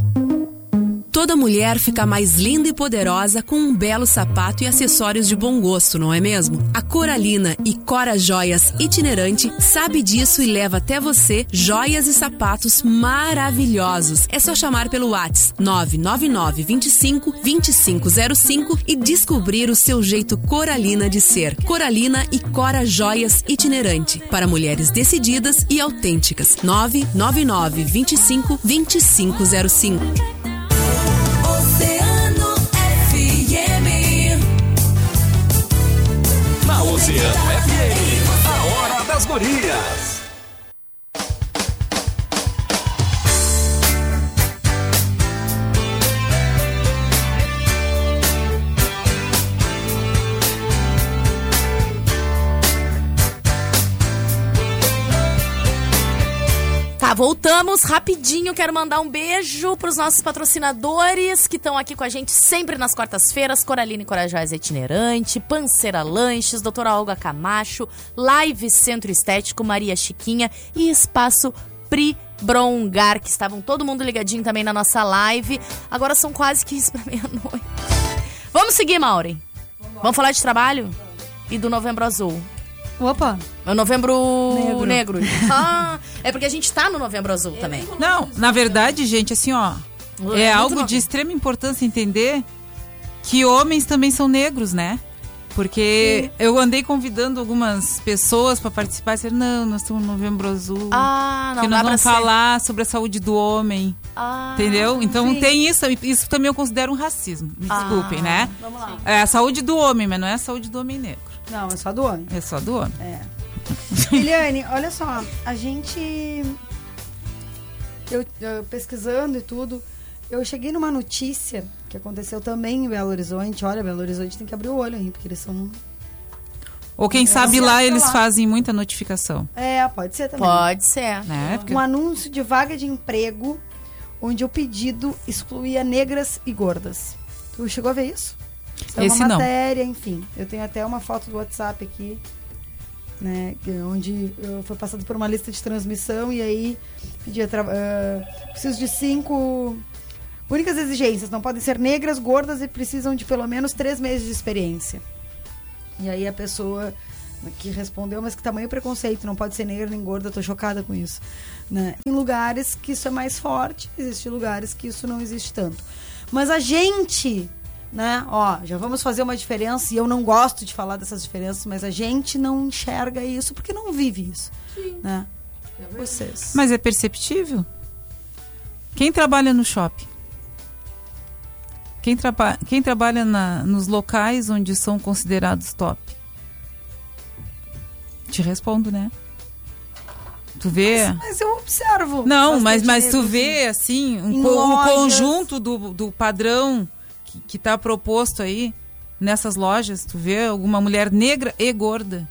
Toda mulher fica mais linda e poderosa com um belo sapato e acessórios de bom gosto, não é mesmo? A Coralina e Cora Joias Itinerante sabe disso e leva até você joias e sapatos maravilhosos. É só chamar pelo Whats 999 25 2505 e descobrir o seu jeito Coralina de ser. Coralina e Cora Joias Itinerante para mulheres decididas e autênticas. 999 25 2505. Oceano FM, a hora das gurias. Voltamos rapidinho. Quero mandar um beijo pros nossos patrocinadores que estão aqui com a gente sempre nas quartas-feiras. Coraline Corajosa Itinerante, Panceira Lanches, Doutora Olga Camacho, Live Centro Estético, Maria Chiquinha e Espaço Pri Brongar, que estavam todo mundo ligadinho também na nossa live. Agora são quase 15 para meia-noite. Vamos seguir, Maureen. Vamos falar de trabalho? E do Novembro Azul. Opa! É o Novembro Negro. Negro. (laughs) Ah, é porque a gente tá no Novembro Azul também. Não, na verdade, gente, assim, ó. É É algo novo. de extrema importância entender que homens também são negros, né? Porque eu andei convidando algumas pessoas para participar e disseram, não, nós estamos no Novembro Azul. Ah, não que nós vamos ser. falar sobre a saúde do homem. Ah, entendeu? Então sim. tem isso. Isso também eu considero um racismo. Me Ah, desculpem, né? vamos lá. É a saúde do homem, mas não é a saúde do homem negro. Não, é só do homem. É só do homem. É. Eliane, olha só, a gente. Eu, eu pesquisando e tudo, eu cheguei numa notícia que aconteceu também em Belo Horizonte. Olha, Belo Horizonte tem que abrir o olho aí, porque eles são. Ou quem É, sabe lá eles lá. fazem muita notificação. É, pode ser também. Pode ser. Né? Porque- Um anúncio de vaga de emprego onde o pedido excluía negras e gordas. Tu chegou a ver isso? Isso é Esse uma não. matéria, enfim. Eu tenho até uma foto do WhatsApp aqui, né? que- Onde eu foi passado por uma lista de transmissão e aí pedia tra- ah, preciso de cinco únicas exigências. Não podem ser negras, gordas e precisam de pelo menos três meses de experiência. E aí a pessoa que respondeu, mas que tamanho preconceito, não pode ser negra nem gorda, tô chocada com isso. Né? Em lugares que isso é mais forte, existem lugares que isso não existe tanto. Mas a gente, né, ó, já vamos fazer uma diferença, e eu não gosto de falar dessas diferenças, mas a gente não enxerga isso porque não vive isso. Né? Vocês. Mas é perceptível? Quem trabalha no shopping? Quem, traba quem trabalha na, nos locais onde são considerados top? Te respondo, né? Tu vê. Mas, mas eu observo. Não, mas, mas tu vê, assim, um Em co- o conjunto do, do padrão que, que tá proposto aí nessas lojas. Tu vê alguma mulher negra e gorda?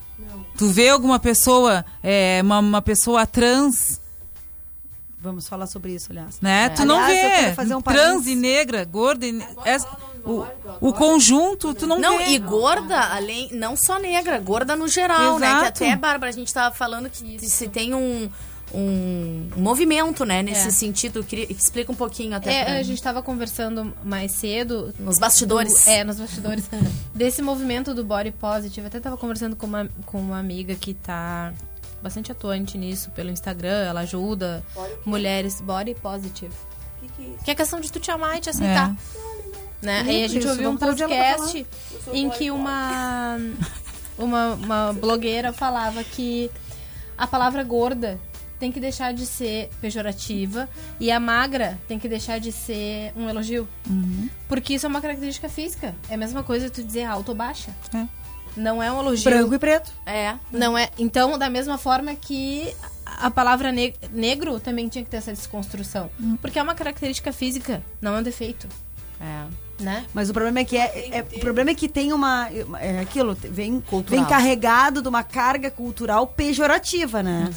Tu vê alguma pessoa, é, uma, uma pessoa trans, Vamos falar sobre isso, aliás. né? Tu não Aliás, vê um trans e negra, gorda e... essa- o, o conjunto, tu não, Não, vê. e gorda, além, não só negra, gorda no geral, né? Que Exato. até, Bárbara, a gente tava falando que se tem um, um movimento, né, nesse É. sentido. Queria, explica um pouquinho até. É, pra- a gente tava conversando mais cedo. Nos bastidores. do- é, nos bastidores. (laughs) desse movimento do body positive. Até tava conversando com uma, com uma amiga que tá bastante atuante nisso pelo Instagram. Ela ajuda mulheres body positive. Que é questão de tu te amar e te aceitar. Né? Lindo Aí a gente isso, ouviu um podcast em que uma, uma, uma blogueira falava que a palavra gorda tem que deixar de ser pejorativa e a magra tem que deixar de ser um elogio. Uhum. Porque isso é uma característica física. É a mesma coisa tu dizer alto ou baixa. É. Não é um elogio. Branco e preto. É. Não é. Então, da mesma forma que a palavra ne- negro também tinha que ter essa desconstrução. Hum. Porque é uma característica física, não é um defeito. É. Né? Mas o problema é que é, é- o problema é que tem uma é aquilo vem Cultural. vem carregado de uma carga cultural pejorativa, né?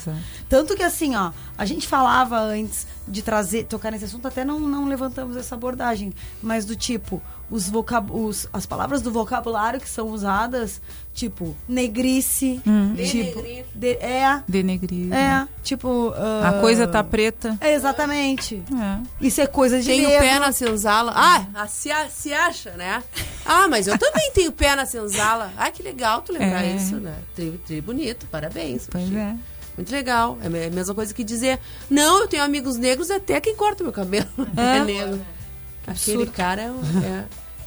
Tanto que assim, ó, a gente falava antes de trazer tocar nesse assunto, até não, não levantamos essa abordagem, mas do tipo os, vocab os as palavras do vocabulário que são usadas, tipo negrice, Hum. tipo de, é Denegrir. é, tipo A ah, coisa tá preta. É exatamente. É. Isso é coisa de Tem o negro. pé na senzala. Ah, ah, se, a- se acha, né? Ah, mas eu também tenho pé na senzala. Ah, que legal tu lembrar É. isso, né? Tri, tri bonito, parabéns. Pois Sushi. é. Muito legal. É a me- a mesma coisa que dizer, não, eu tenho amigos negros, até quem corta meu cabelo é, (laughs) É. negro. Aquele Absurdo. cara é um,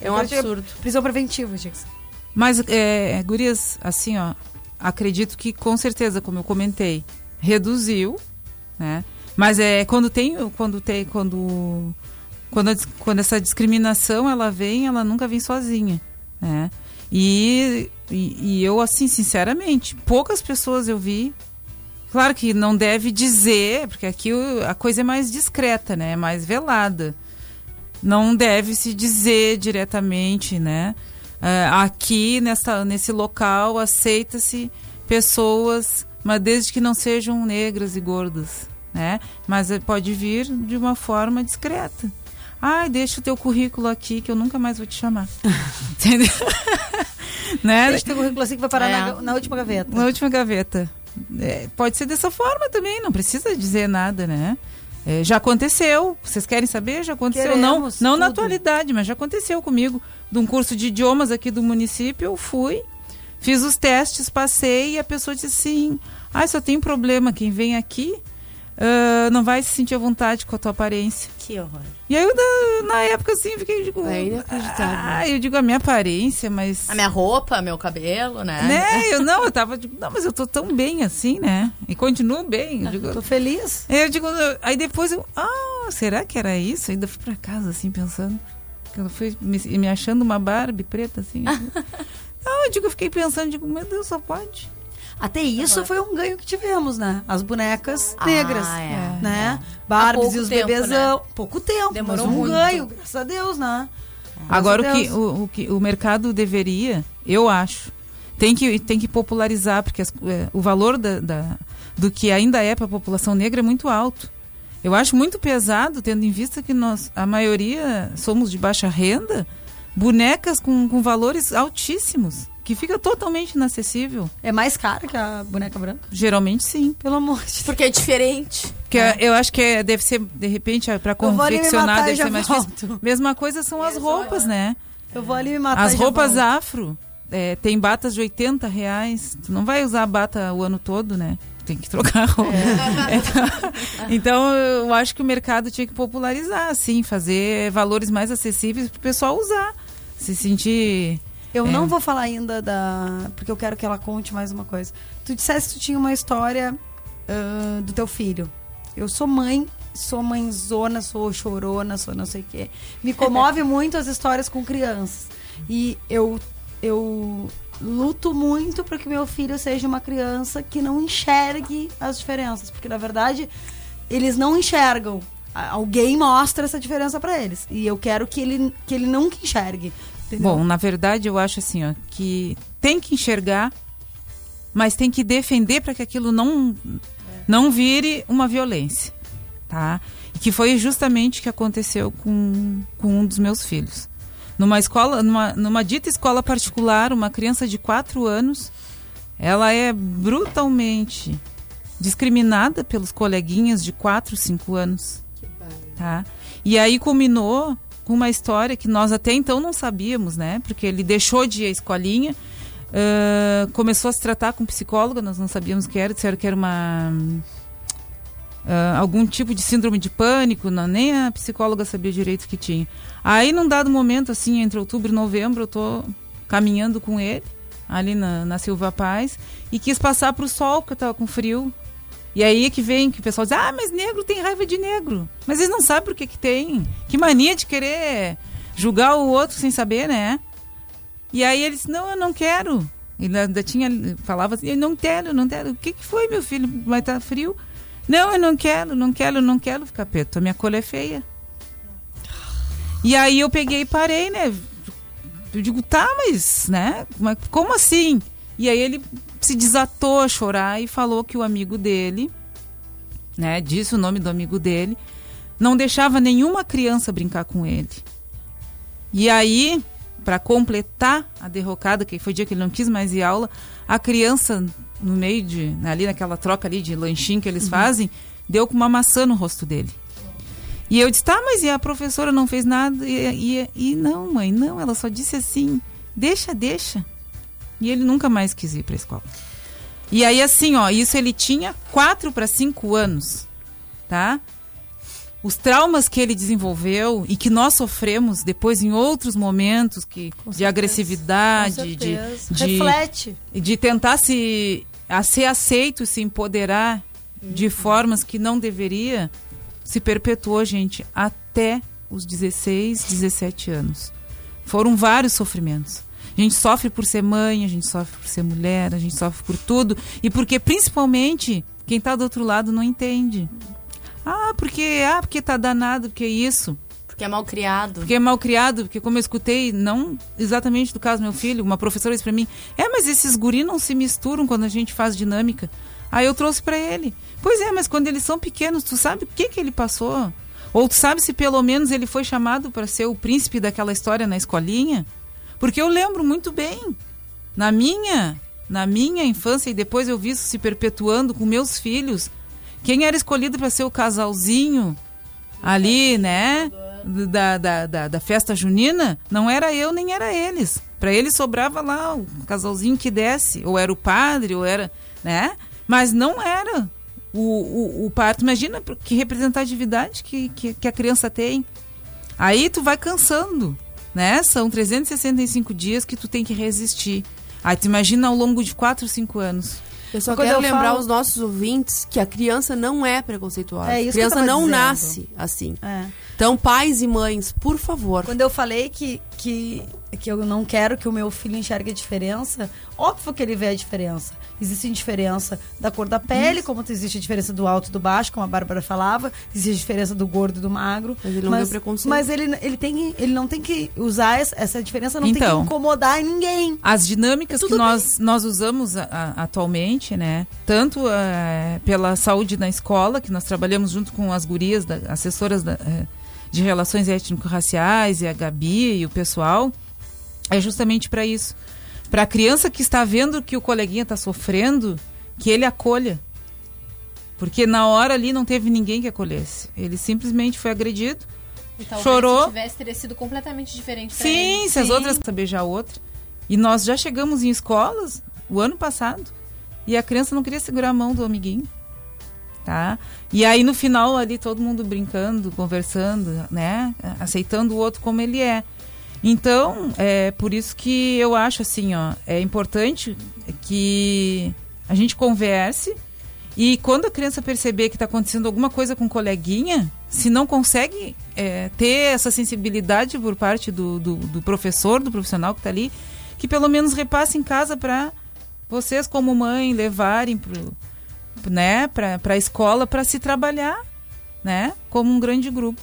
é, é um tinha absurdo. Prisão preventiva, Jackson. Mas, é, gurias, assim, ó, acredito que com certeza, como eu comentei, reduziu, né? Mas é quando tem, quando tem, quando, quando, a quando essa discriminação ela vem, ela nunca vem sozinha, né? E, e, e eu, assim, sinceramente, poucas pessoas eu vi. Claro que não deve dizer, porque aqui a coisa é mais discreta, né? É mais velada não deve se dizer diretamente, né? É, aqui nessa, nesse local aceita-se pessoas, mas desde que não sejam negras e gordas, né? Mas é, pode vir de uma forma discreta. Ai, deixa o teu currículo aqui que eu nunca mais vou te chamar. (laughs) Entendeu? (laughs) né? Deixa teu currículo assim que vai parar É. na, na última gaveta. Na última gaveta. É, pode ser dessa forma também, não precisa dizer nada, né? É, já aconteceu. Vocês querem saber? Já aconteceu. não Queremos não na tudo. atualidade, mas já aconteceu comigo. De um curso de idiomas aqui do município, eu fui, fiz os testes, passei e a pessoa disse assim: Ah, só tem um problema. Quem vem aqui ah, não vai se sentir à vontade com a tua aparência. Que horror. E aí, eu, na, na época, assim, eu fiquei, digo... É inacreditável. Ah, eu digo a minha aparência, mas... A minha roupa, meu cabelo, né? Né? (laughs) Eu não, eu tava tipo, não, mas eu tô tão bem assim, né? E continuo bem. Eu digo, Tô feliz. eu digo, aí depois eu, ah, será que era isso? Ainda fui pra casa assim pensando. Eu fui me, me achando uma Barbie preta assim. (laughs) não, eu digo, eu fiquei pensando, digo, meu Deus, só pode. Até isso foi um ganho que tivemos, né? As bonecas Ah, negras, é, né? é. Barbies e os tempo, bebezão. né? Pouco tempo, Demorou mas um muito. ganho, graças a Deus, né? Graças Agora o que, o, o que o mercado deveria, eu acho, tem que, tem que popularizar, porque as- é, o valor da, da- do que ainda é para a população negra é muito alto. Eu acho muito pesado, tendo em vista que nós, a maioria, somos de baixa renda, bonecas com, com valores altíssimos, que fica totalmente inacessível. É mais cara que a boneca branca? Geralmente sim. Pelo amor de Deus. Porque é diferente. Que eu acho que é- deve ser, de repente, para ali me confeccionar, matar deve ser mais volto. difícil. Mesma coisa são as roupas, né? Eu vou ali me matar As roupas volto. afro, é, tem batas de 80 reais. Tu não vai usar a bata o ano todo, né? Tem que trocar a roupa. (laughs) Então, então, eu acho que o mercado tinha que popularizar, assim, fazer valores mais acessíveis para o pessoal usar. Se sentir. Eu é, não vou falar ainda da. Porque eu quero que ela conte mais uma coisa. Tu disseste que tu tinha uma história ah, do teu filho. Eu sou mãe sou mãezona, sou chorona, sou não sei o quê. Me comove (laughs) muito as histórias com crianças. E eu, eu luto muito para que meu filho seja uma criança que não enxergue as diferenças. Porque, na verdade, eles não enxergam. Alguém mostra essa diferença para eles. E eu quero que ele, que ele nunca enxergue. Entendeu? Bom, na verdade, eu acho assim, ó, que tem que enxergar, mas tem que defender para que aquilo não não vire uma violência, tá? Que foi justamente o que aconteceu com, com um dos meus filhos. Numa escola, numa, numa dita escola particular, uma criança de 4 anos, ela é brutalmente discriminada pelos coleguinhas de 4, 5 anos. Tá? E aí culminou com uma história que nós até então não sabíamos, né? Porque ele deixou de ir à escolinha, ãh, começou a se tratar com psicóloga, nós não sabíamos que era, disseram que era uma ah, algum tipo de síndrome de pânico, não, nem a psicóloga sabia direito que tinha. Aí, num dado momento, assim, entre outubro e novembro, eu tô caminhando com ele, ali na, na Silva Paz, e quis passar pro sol, porque eu tava com frio. E aí que vem que o pessoal diz, ah, mas negro tem raiva de negro. Mas eles não sabem por que que tem. Que mania de querer julgar o outro sem saber, né? E aí ele disse, não, eu não quero. Ele ainda tinha, falava assim, eu não quero, não quero. O que, que foi, meu filho? Vai estar frio? Não, eu não quero, não quero, não quero ficar preto. A minha cor é feia. E aí eu peguei e parei, né? Eu digo, tá, mas, né? Como assim? E aí ele se desatou a chorar e falou que o amigo dele, né? Disse o nome do amigo dele, não deixava nenhuma criança brincar com ele. E aí, para completar a derrocada, que foi o dia que ele não quis mais ir à aula, a criança, no meio de. ali naquela troca ali de lanchinho que eles fazem, deu com uma maçã no rosto dele. E eu disse, tá, mas e a professora não fez nada? E, e, e não, mãe, não, ela só disse assim, deixa, deixa. E ele nunca mais quis ir pra escola. E aí, assim, ó, isso ele tinha 4 para 5 anos, tá? Os traumas que ele desenvolveu e que nós sofremos depois em outros momentos que, de agressividade, Com de, certeza. de, Reflete. de tentar se a ser aceito, se empoderar de formas que não deveria, se perpetuou, gente, até os 16, 17 anos. Foram vários sofrimentos. A gente sofre por ser mãe, a gente sofre por ser mulher, a gente sofre por tudo. E porque, principalmente, quem está do outro lado não entende. Ah, porque, ah, porque tá danado, porque isso. Porque é mal criado. Porque é mal criado, porque como eu escutei, não exatamente do caso do meu filho, uma professora disse pra mim, é, mas esses guri não se misturam quando a gente faz dinâmica. Aí eu trouxe pra ele. Pois é, mas quando eles são pequenos, tu sabe o que que ele passou? Ou tu sabe se pelo menos ele foi chamado para ser o príncipe daquela história na escolinha? Porque eu lembro muito bem. Na minha, na minha infância e depois eu vi isso se perpetuando com meus filhos. Quem era escolhido para ser o casalzinho ali, né? Da, da, da, da festa junina, não era eu nem era eles. Para eles sobrava lá o casalzinho que desce, ou era o padre, ou era, né? Mas não era o, o, o parto. Imagina que representatividade que, que, que a criança tem. Aí tu vai cansando, né? São 365 dias que tu tem que resistir. Aí tu imagina ao longo de 4, 5 anos. Eu só Quando quero eu lembrar falo- os nossos ouvintes que a criança não é preconceituosa. É a isso que eu criança não dizendo. nasce assim. É. Então, pais e mães, por favor. Quando eu falei que, que, que eu não quero que o meu filho enxergue a diferença, óbvio que ele vê a diferença. Existe diferença da cor da pele, como existe a diferença do alto e do baixo, como a Bárbara falava. Existe a diferença do gordo e do magro. Mas ele não vê preconceito. Mas ele, ele, tem, ele não tem que usar essa, essa diferença, não tem Então. que incomodar ninguém. As dinâmicas Tudo que nós, nós usamos a- a- atualmente, né? Tanto eh, pela saúde na escola, que nós trabalhamos junto com as gurias, da- assessoras da, eh, de relações étnico-raciais, e a Gabi e o pessoal, é justamente para isso. Para a criança que está vendo que o coleguinha está sofrendo, que ele acolha. Porque na hora ali não teve ninguém que acolhesse. Ele simplesmente foi agredido, E chorou. se tivesse, teria sido completamente diferente Sim, ele. se as outras beijar a outra. E nós já chegamos em escolas o ano passado e a criança não queria segurar a mão do amiguinho. Tá? E aí no final ali todo mundo brincando, conversando, né? Aceitando o outro como ele é. Então, é por isso que eu acho assim, ó, é importante que a gente converse E quando a criança perceber que está acontecendo alguma coisa com o coleguinha, se não consegue é, ter essa sensibilidade por parte do, do, do professor, do profissional que está ali, que pelo menos repasse em casa para vocês, como mãe, levarem né, para a escola para se trabalhar né, como um grande grupo.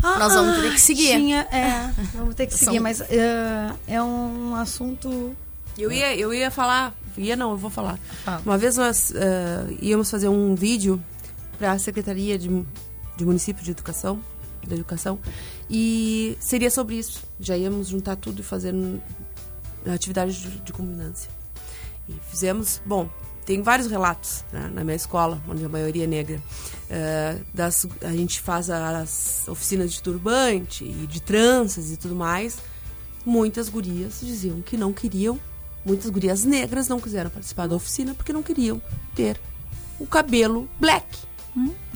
Nós vamos ter que seguir. Tinha, é, (laughs) vamos ter que São- seguir, mas é, é um assunto. Eu ia, eu ia falar, ia não, eu vou falar. Uma vez nós eh, íamos fazer um vídeo para a Secretaria de, de Município de Educação, da Educação, e seria sobre isso. Já íamos juntar tudo e fazer um- atividade de, de combinância. E fizemos, bom, tem vários relatos né, na minha escola, onde a maioria é negra. Eh, das, a gente faz as oficinas de turbante e de tranças e tudo mais. Muitas gurias diziam que não queriam, muitas gurias negras não quiseram participar da oficina porque não queriam ter o cabelo black.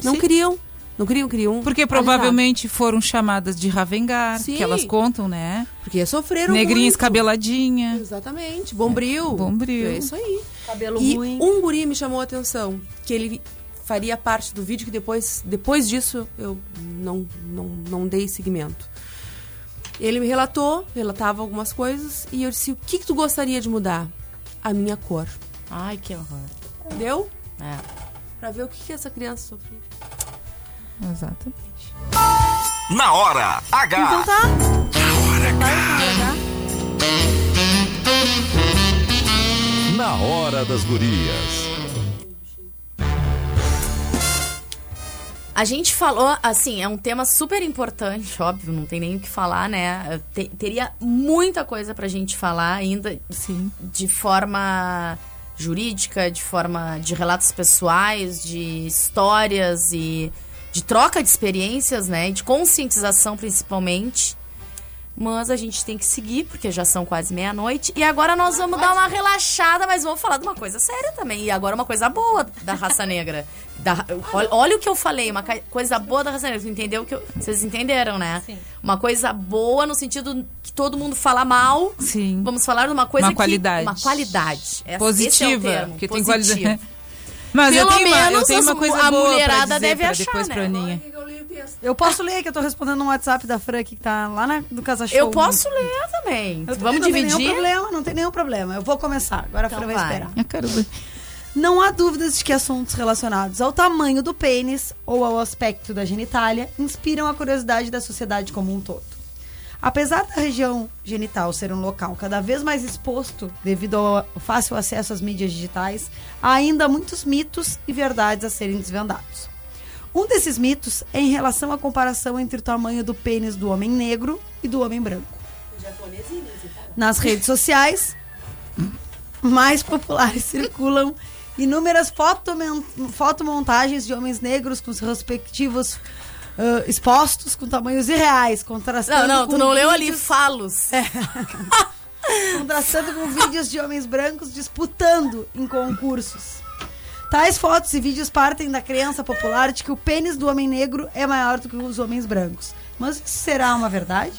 não sim. queriam, não queriam, queriam. Porque provavelmente foram chamadas de Ravengar, Sim. que elas contam, né? Porque sofreram Negrinha muito. escabeladinha. Exatamente, bombril. Bombril. É isso aí. Cabelo e ruim. um guri me chamou a atenção, que ele faria parte do vídeo que depois, depois disso eu não, não, não dei seguimento. Ele me relatou, relatava algumas coisas e eu disse: "O que que tu gostaria de mudar?" A minha cor. Ai, que horror. Deu? É. Pra ver o que que essa criança sofria. Exatamente. Na hora H. Então tá. Na hora das gurias. A gente falou, assim, é um tema super importante, óbvio, não tem nem o que falar, né? Te- teria muita coisa pra gente falar ainda. Sim. De forma jurídica, de forma de relatos pessoais, de histórias e de troca de experiências, né? De conscientização, principalmente. Mas a gente tem que seguir, porque já são quase meia-noite. E agora nós vamos dar uma relaxada, mas vamos falar de uma coisa séria também. E agora uma coisa boa da raça negra. Da- olha, olha o que eu falei, uma coisa boa da raça negra. Tu entendeu o que eu- Vocês entenderam, né? Sim. Uma coisa boa no sentido que todo mundo fala mal. Sim. Vamos falar de uma coisa Uma que- qualidade. Uma qualidade. Essa- Positiva, esse é o termo, porque tem qualidade. Mas eu Pelo tenho, uma, eu menos tenho uma coisa a boa mulherada pra dizer deve pra achar, depois né? pra Aninha. Eu posso ler que eu tô respondendo um WhatsApp da Fran que tá lá na, do Casa Show. Eu posso ler também. Eu Vamos não Tem dividir? nenhum problema, não tem nenhum problema. Eu vou começar. Agora a Então Fran vai, vai. esperar. Eu quero ver. Não há dúvidas de que assuntos relacionados ao tamanho do pênis ou ao aspecto da genitália inspiram a curiosidade da sociedade como um todo. Apesar da região genital ser um local cada vez mais exposto devido ao fácil acesso às mídias digitais, há ainda muitos mitos e verdades a serem desvendados. Um desses mitos é em relação à comparação entre o tamanho do pênis do homem negro e do homem branco. Nas redes sociais, mais populares circulam inúmeras fotomontagens de homens negros com seus respectivos ah, expostos com tamanhos irreais, contrastando Não, não, com tu não leu ali vídeos- falos. (laughs) contrastando com vídeos de homens brancos disputando em concursos. Tais fotos e vídeos partem da crença popular de que o pênis do homem negro é maior do que os homens brancos. Mas isso será uma verdade?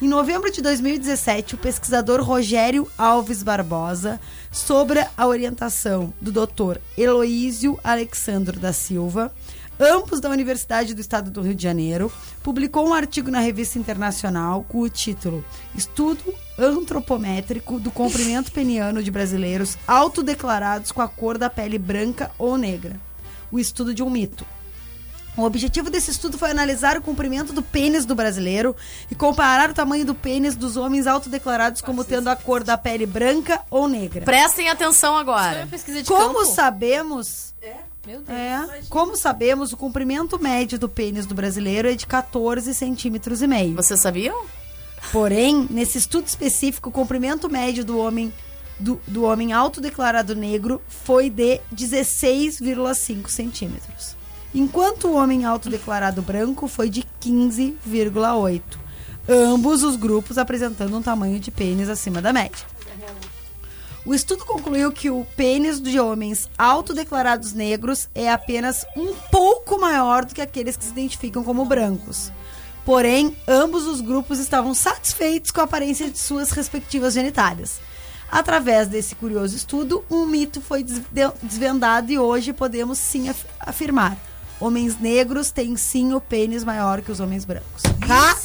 Em novembro de 2017, o pesquisador Rogério Alves Barbosa, sobre a orientação do Dr. Eloísio Alexandro da Silva, ambos da Universidade do Estado do Rio de Janeiro, publicou um artigo na revista internacional com o título Estudo antropométrico do comprimento peniano de brasileiros autodeclarados com a cor da pele branca ou negra. O estudo de um mito. O objetivo desse estudo foi analisar o comprimento do pênis do brasileiro e comparar o tamanho do pênis dos homens autodeclarados como tendo a cor da pele branca ou negra. Prestem atenção agora. Como sabemos, Meu Deus. é, como sabemos, o comprimento médio do pênis do brasileiro é de 14 centímetros e meio. Vocês sabiam? Porém, nesse estudo específico, o comprimento médio do homem do, do homem autodeclarado negro foi de 16,5 centímetros. Enquanto o homem autodeclarado branco foi de 15,8. Ambos os grupos apresentando um tamanho de pênis acima da média. O estudo concluiu que o pênis de homens autodeclarados negros é apenas um pouco maior do que aqueles que se identificam como brancos. Porém, ambos os grupos estavam satisfeitos com a aparência de suas respectivas genitálias. Através desse curioso estudo, um mito foi desve- desvendado e hoje podemos sim af- afirmar. Homens negros têm sim o pênis maior que os homens brancos. Tá?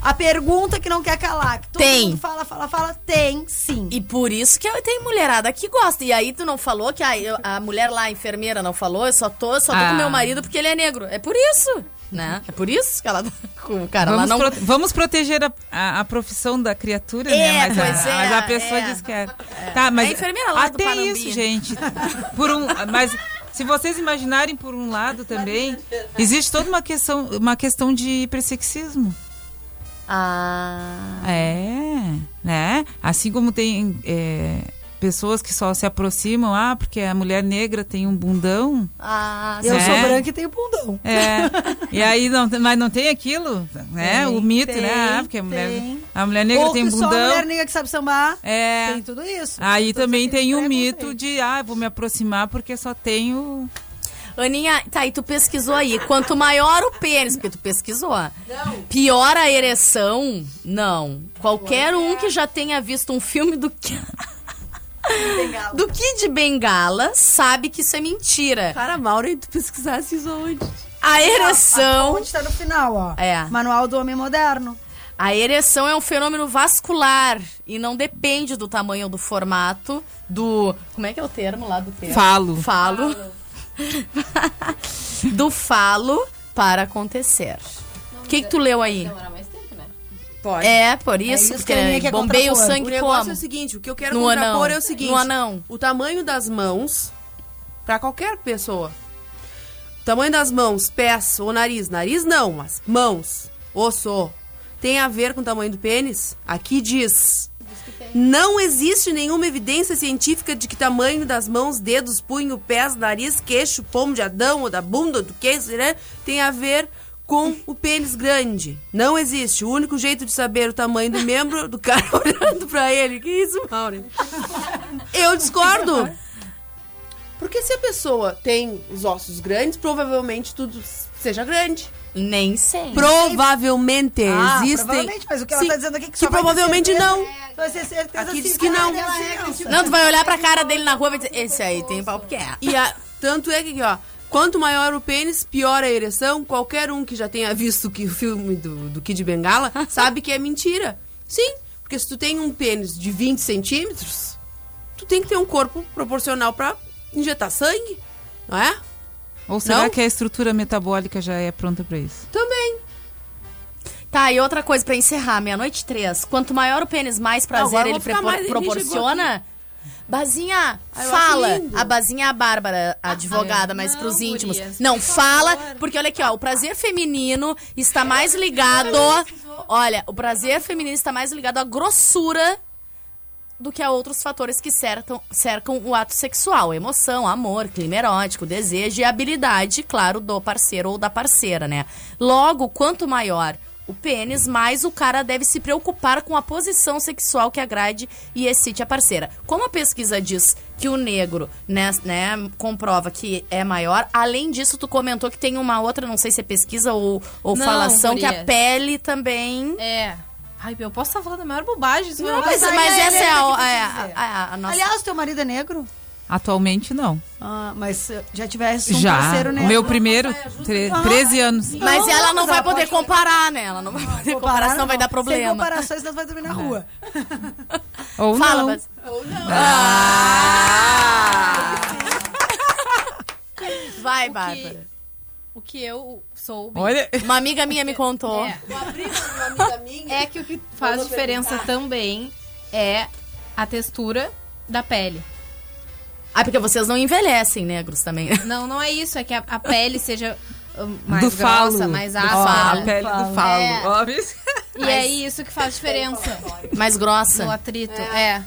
A pergunta que não quer calar, que todo Tem. mundo fala, fala, fala, tem sim. E por isso que tem mulherada que gosta. E aí tu não falou que a, a mulher lá, a enfermeira, não falou, eu só tô, só tô Ah. com meu marido porque ele é negro. É por isso, né? É por isso que ela tá (laughs) com o cara lá vamos, não... prote- vamos proteger a, a, a profissão da criatura, É, né? Mas, pois a, é, mas a pessoa é. diz que é. Tá, mas É a enfermeira lá do até Panambi. isso, gente. Por um, mas se vocês imaginarem por um lado também, existe toda uma questão, uma questão de hipersexismo. Ah. É, né? Assim como tem é, pessoas que só se aproximam, ah, porque a mulher negra tem um bundão. Ah, Eu né? sou branca e tenho bundão. É. E aí não, mas não tem aquilo, né? Tem, o mito, tem, né? Ah, porque a mulher, tem. a mulher negra Ou tem que bundão. só a mulher negra que sabe sambar. É. Tem tudo isso. Aí Todos também tem o preconceitos. mito de, ah, eu vou me aproximar porque só tenho. Aninha, tá, e tu pesquisou aí. Quanto maior o pênis, porque tu pesquisou. Pior a ereção? Não. Qualquer um que já tenha visto um filme do que. (laughs) do Kid Bengala sabe que isso é mentira. Cara, Mauro, tu pesquisasse isso onde? A ereção. Onde está no final, ó. É. Manual do Homem Moderno. A ereção é um fenômeno vascular e não depende do tamanho ou do formato do. Como é que é o termo lá do termo? Falo. Falo. (laughs) do falo para acontecer. O que, que tu leu aí? Pode. É, por isso, isso porque que bombeia o sangue O negócio como? é o seguinte, o que eu quero No contrapor anão. é o seguinte. No anão. O tamanho das mãos, pra qualquer pessoa. O tamanho das mãos, pés ou nariz. Nariz não, mas mãos, osso, tem a ver com o tamanho do pênis? Aqui diz... Não existe nenhuma evidência científica de que tamanho das mãos, dedos, punho, pés, nariz, queixo, pomo de Adão ou da bunda, do queixo, né, tem a ver com o pênis grande. Não existe. O único jeito de saber o tamanho do membro do cara (laughs) olhando pra ele. Que isso, Mauro? Eu discordo. Porque se a pessoa tem os ossos grandes, provavelmente tudo seja grande. Nem sei. Provavelmente Ah, existem. provavelmente, mas o que ela Sim, tá dizendo aqui é que que só provavelmente certeza- não. Vai ser certeza Aqui diz que não. Não, tu vai olhar pra cara dele na rua e vai dizer, esse aí tem pau porque é. E a- tanto é que aqui, ó, quanto maior o pênis, pior a ereção. Qualquer um que já tenha visto que o filme do, do Kid Bengala (laughs) sabe que é mentira. Sim, porque se tu tem um pênis de 20 centímetros, tu tem que ter um corpo proporcional pra injetar sangue, não é? Ou será Não? que a estrutura metabólica já é pronta pra isso? Também. Tá, e outra coisa pra encerrar, meia-noite três. Quanto maior o pênis, mais prazer eu (laughs) ele chegou proporciona. Bazinha, Ah, eu fala. A Bazinha é a Bárbara, a advogada, mas Não, pros íntimos. gurias, Não, fala, favor. porque olha aqui, ó, o prazer feminino está mais ligado. Olha, o prazer feminino está mais ligado à grossura do que a outros fatores que cercam, cercam o ato sexual. Emoção, amor, clima erótico, desejo e habilidade, claro, do parceiro ou da parceira, né? Logo, quanto maior o pênis, mais o cara deve se preocupar com a posição sexual que agrade e excite a parceira. Como a pesquisa diz que o negro, né, né, comprova que é maior, além disso, tu comentou que tem uma outra, não sei se é pesquisa ou, ou Não, falação, que a pele também... É. Ai, eu posso estar falando a maior bobagem. Isso Não, mas, mas é essa é a, é a, a- a nossa... Aliás, teu marido é negro? Atualmente não. Ah, mas eh, já tivesse um já. parceiro O negro. meu primeiro, tre- Ah. 13 anos. Mas Não, ela não mas vai ela poder pode- comparar, né? Ela não vai poder comparar, senão vai dar Sem problema. comparações, senão vai dormir na rua. (laughs) Ou Fala, não. mas... (laughs) Vai, Bárbara. O que eu soube. Olha. Uma amiga minha me contou. É. É que o que faz diferença também é a textura da pele. Ah, porque vocês não envelhecem negros também. (laughs) Não, não é isso. É que a, a pele seja hum, mais do grossa, falo. mais áspera. a pele do falo. É. Ó, viu? E é isso que faz diferença Mais grossa. no atrito. É.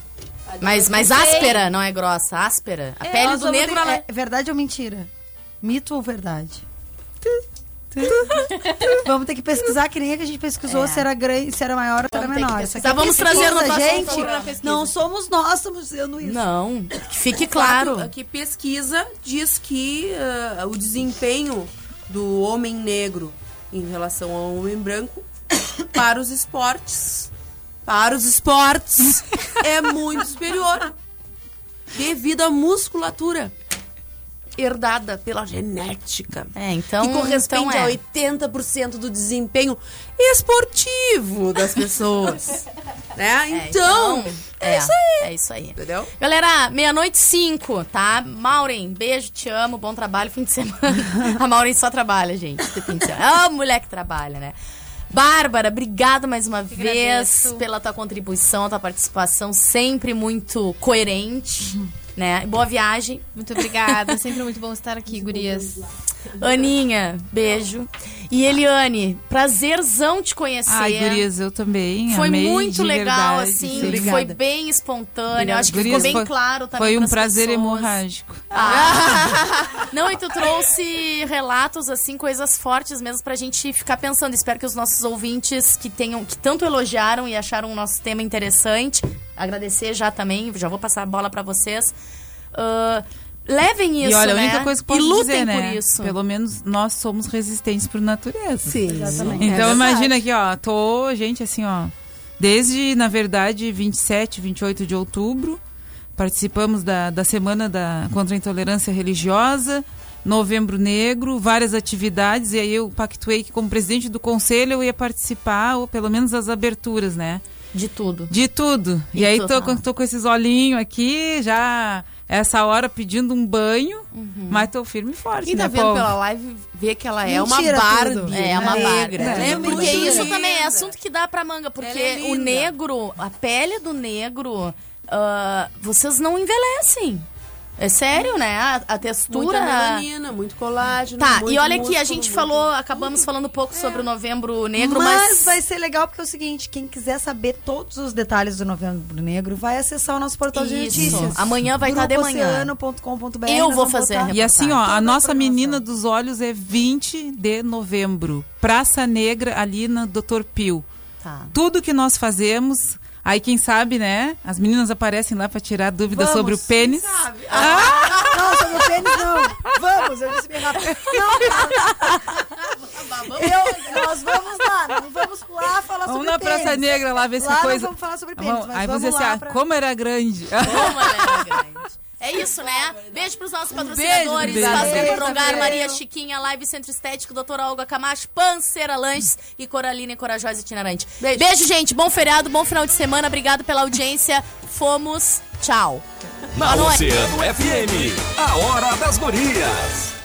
Mais, mais Não sei. áspera, não é grossa, áspera. A pele Nós do negro, ter- ela é verdade ou mentira? Mito ou verdade? (laughs) Vamos ter que pesquisar que nem a que a gente pesquisou É. se era grande, se era maior ou se era menor. Isso é Vamos trazer próximo gente. Não somos nós, estamos dizendo isso. Não, que fique Claro. claro. Que pesquisa diz que ah, o desempenho do homem negro em relação ao homem branco (coughs) para os esportes para os esportes (laughs) é muito superior devido à musculatura herdada pela genética. É, então. que corresponde então é. a 80% do desempenho esportivo das pessoas. (laughs) né? Então, é, isso aí. É isso aí. Entendeu? Galera, meia-noite cinco, tá? Maureen, beijo, te amo, bom trabalho, fim de semana. A Maureen só trabalha, gente, fim de semana. Ah, mulher que trabalha, né? Bárbara, obrigada mais uma vez agradeço. pela tua contribuição, tua participação, sempre muito coerente, né? Boa viagem. Muito obrigada, sempre muito bom estar aqui, gurias. (laughs) Aninha, beijo. E Eliane, prazerzão te conhecer. Ai, gurias, eu também. Foi amei, muito legal, verdade, assim, sim. foi bem espontâneo. Obrigada. Acho que Gurias, ficou bem foi- claro também. Foi um prazer pessoas. hemorrágico. Ah. (laughs) Não, e tu trouxe relatos, assim, coisas fortes mesmo pra gente ficar pensando. Espero que os nossos ouvintes que tenham, que tanto elogiaram e acharam o nosso tema interessante, agradecer já também, já vou passar a bola pra vocês. Ah, levem isso, e olha, a né? única coisa que eu e posso lutem dizer, né? por isso. Pelo menos nós somos resistentes por natureza. Sim, Exatamente. Então É imagina aqui, ó, tô, gente, assim, ó, desde, na verdade, 27, 28 de outubro, participamos da, da Semana da, contra a Intolerância Religiosa, Novembro Negro, várias atividades, e aí eu pactuei que como presidente do conselho eu ia participar, ou pelo menos das aberturas, né? De tudo. De tudo. E, E aí tô, com- tô com esses olhinhos aqui, já essa hora pedindo um banho, mas tô firme e forte, Quem tá né, vendo povo? pela live vê que ela é uma Mentira Barbie tudo. É, uma negra. Bárbara. Ela é porque isso também é assunto que dá pra manga. Porque é o negro, a pele do negro, ah, vocês não envelhecem. É sério, né? A, a textura. Muita melanina, muito colágeno. Tá, muito e olha aqui, a gente muito- falou, acabamos falando um pouco sobre o novembro negro, mas, mas. vai ser legal porque é o seguinte, quem quiser saber todos os detalhes do Novembro Negro, vai acessar o nosso portal de Isso. notícias. Amanhã vai estar de manhã. Eu vou fazer. E assim, ó, a nossa menina dos olhos é 20 de novembro. Praça Negra, ali na Dr. Pio. Tá. Tudo que nós fazemos, aí quem sabe, né? As meninas aparecem lá pra tirar dúvidas Vamos, sobre o pênis. Ah, não, sobre o pênis não. Vamos, eu disse bem rápido. Não, eu, nós vamos lá, não vamos lá falar Vamos sobre na Praça pênis. Negra lá ver se coisa. Vamos falar sobre pênis, Vamos- mas aí vamos você lá assim, ah, pra- como era grande. Como era grande. É isso, né? Beijo pros nossos patrocinadores. beijo. Espaço Beijo. Prolongar, Beijo. Maria Chiquinha, Live Centro Estético, Doutora Olga Camacho, Panceira Lanches e Coralina e Corajosa Itinerante. Beijo. gente. Bom feriado, bom final de semana. Obrigado pela audiência. Fomos. Tchau. Na. Oceano FM, a hora das gurias.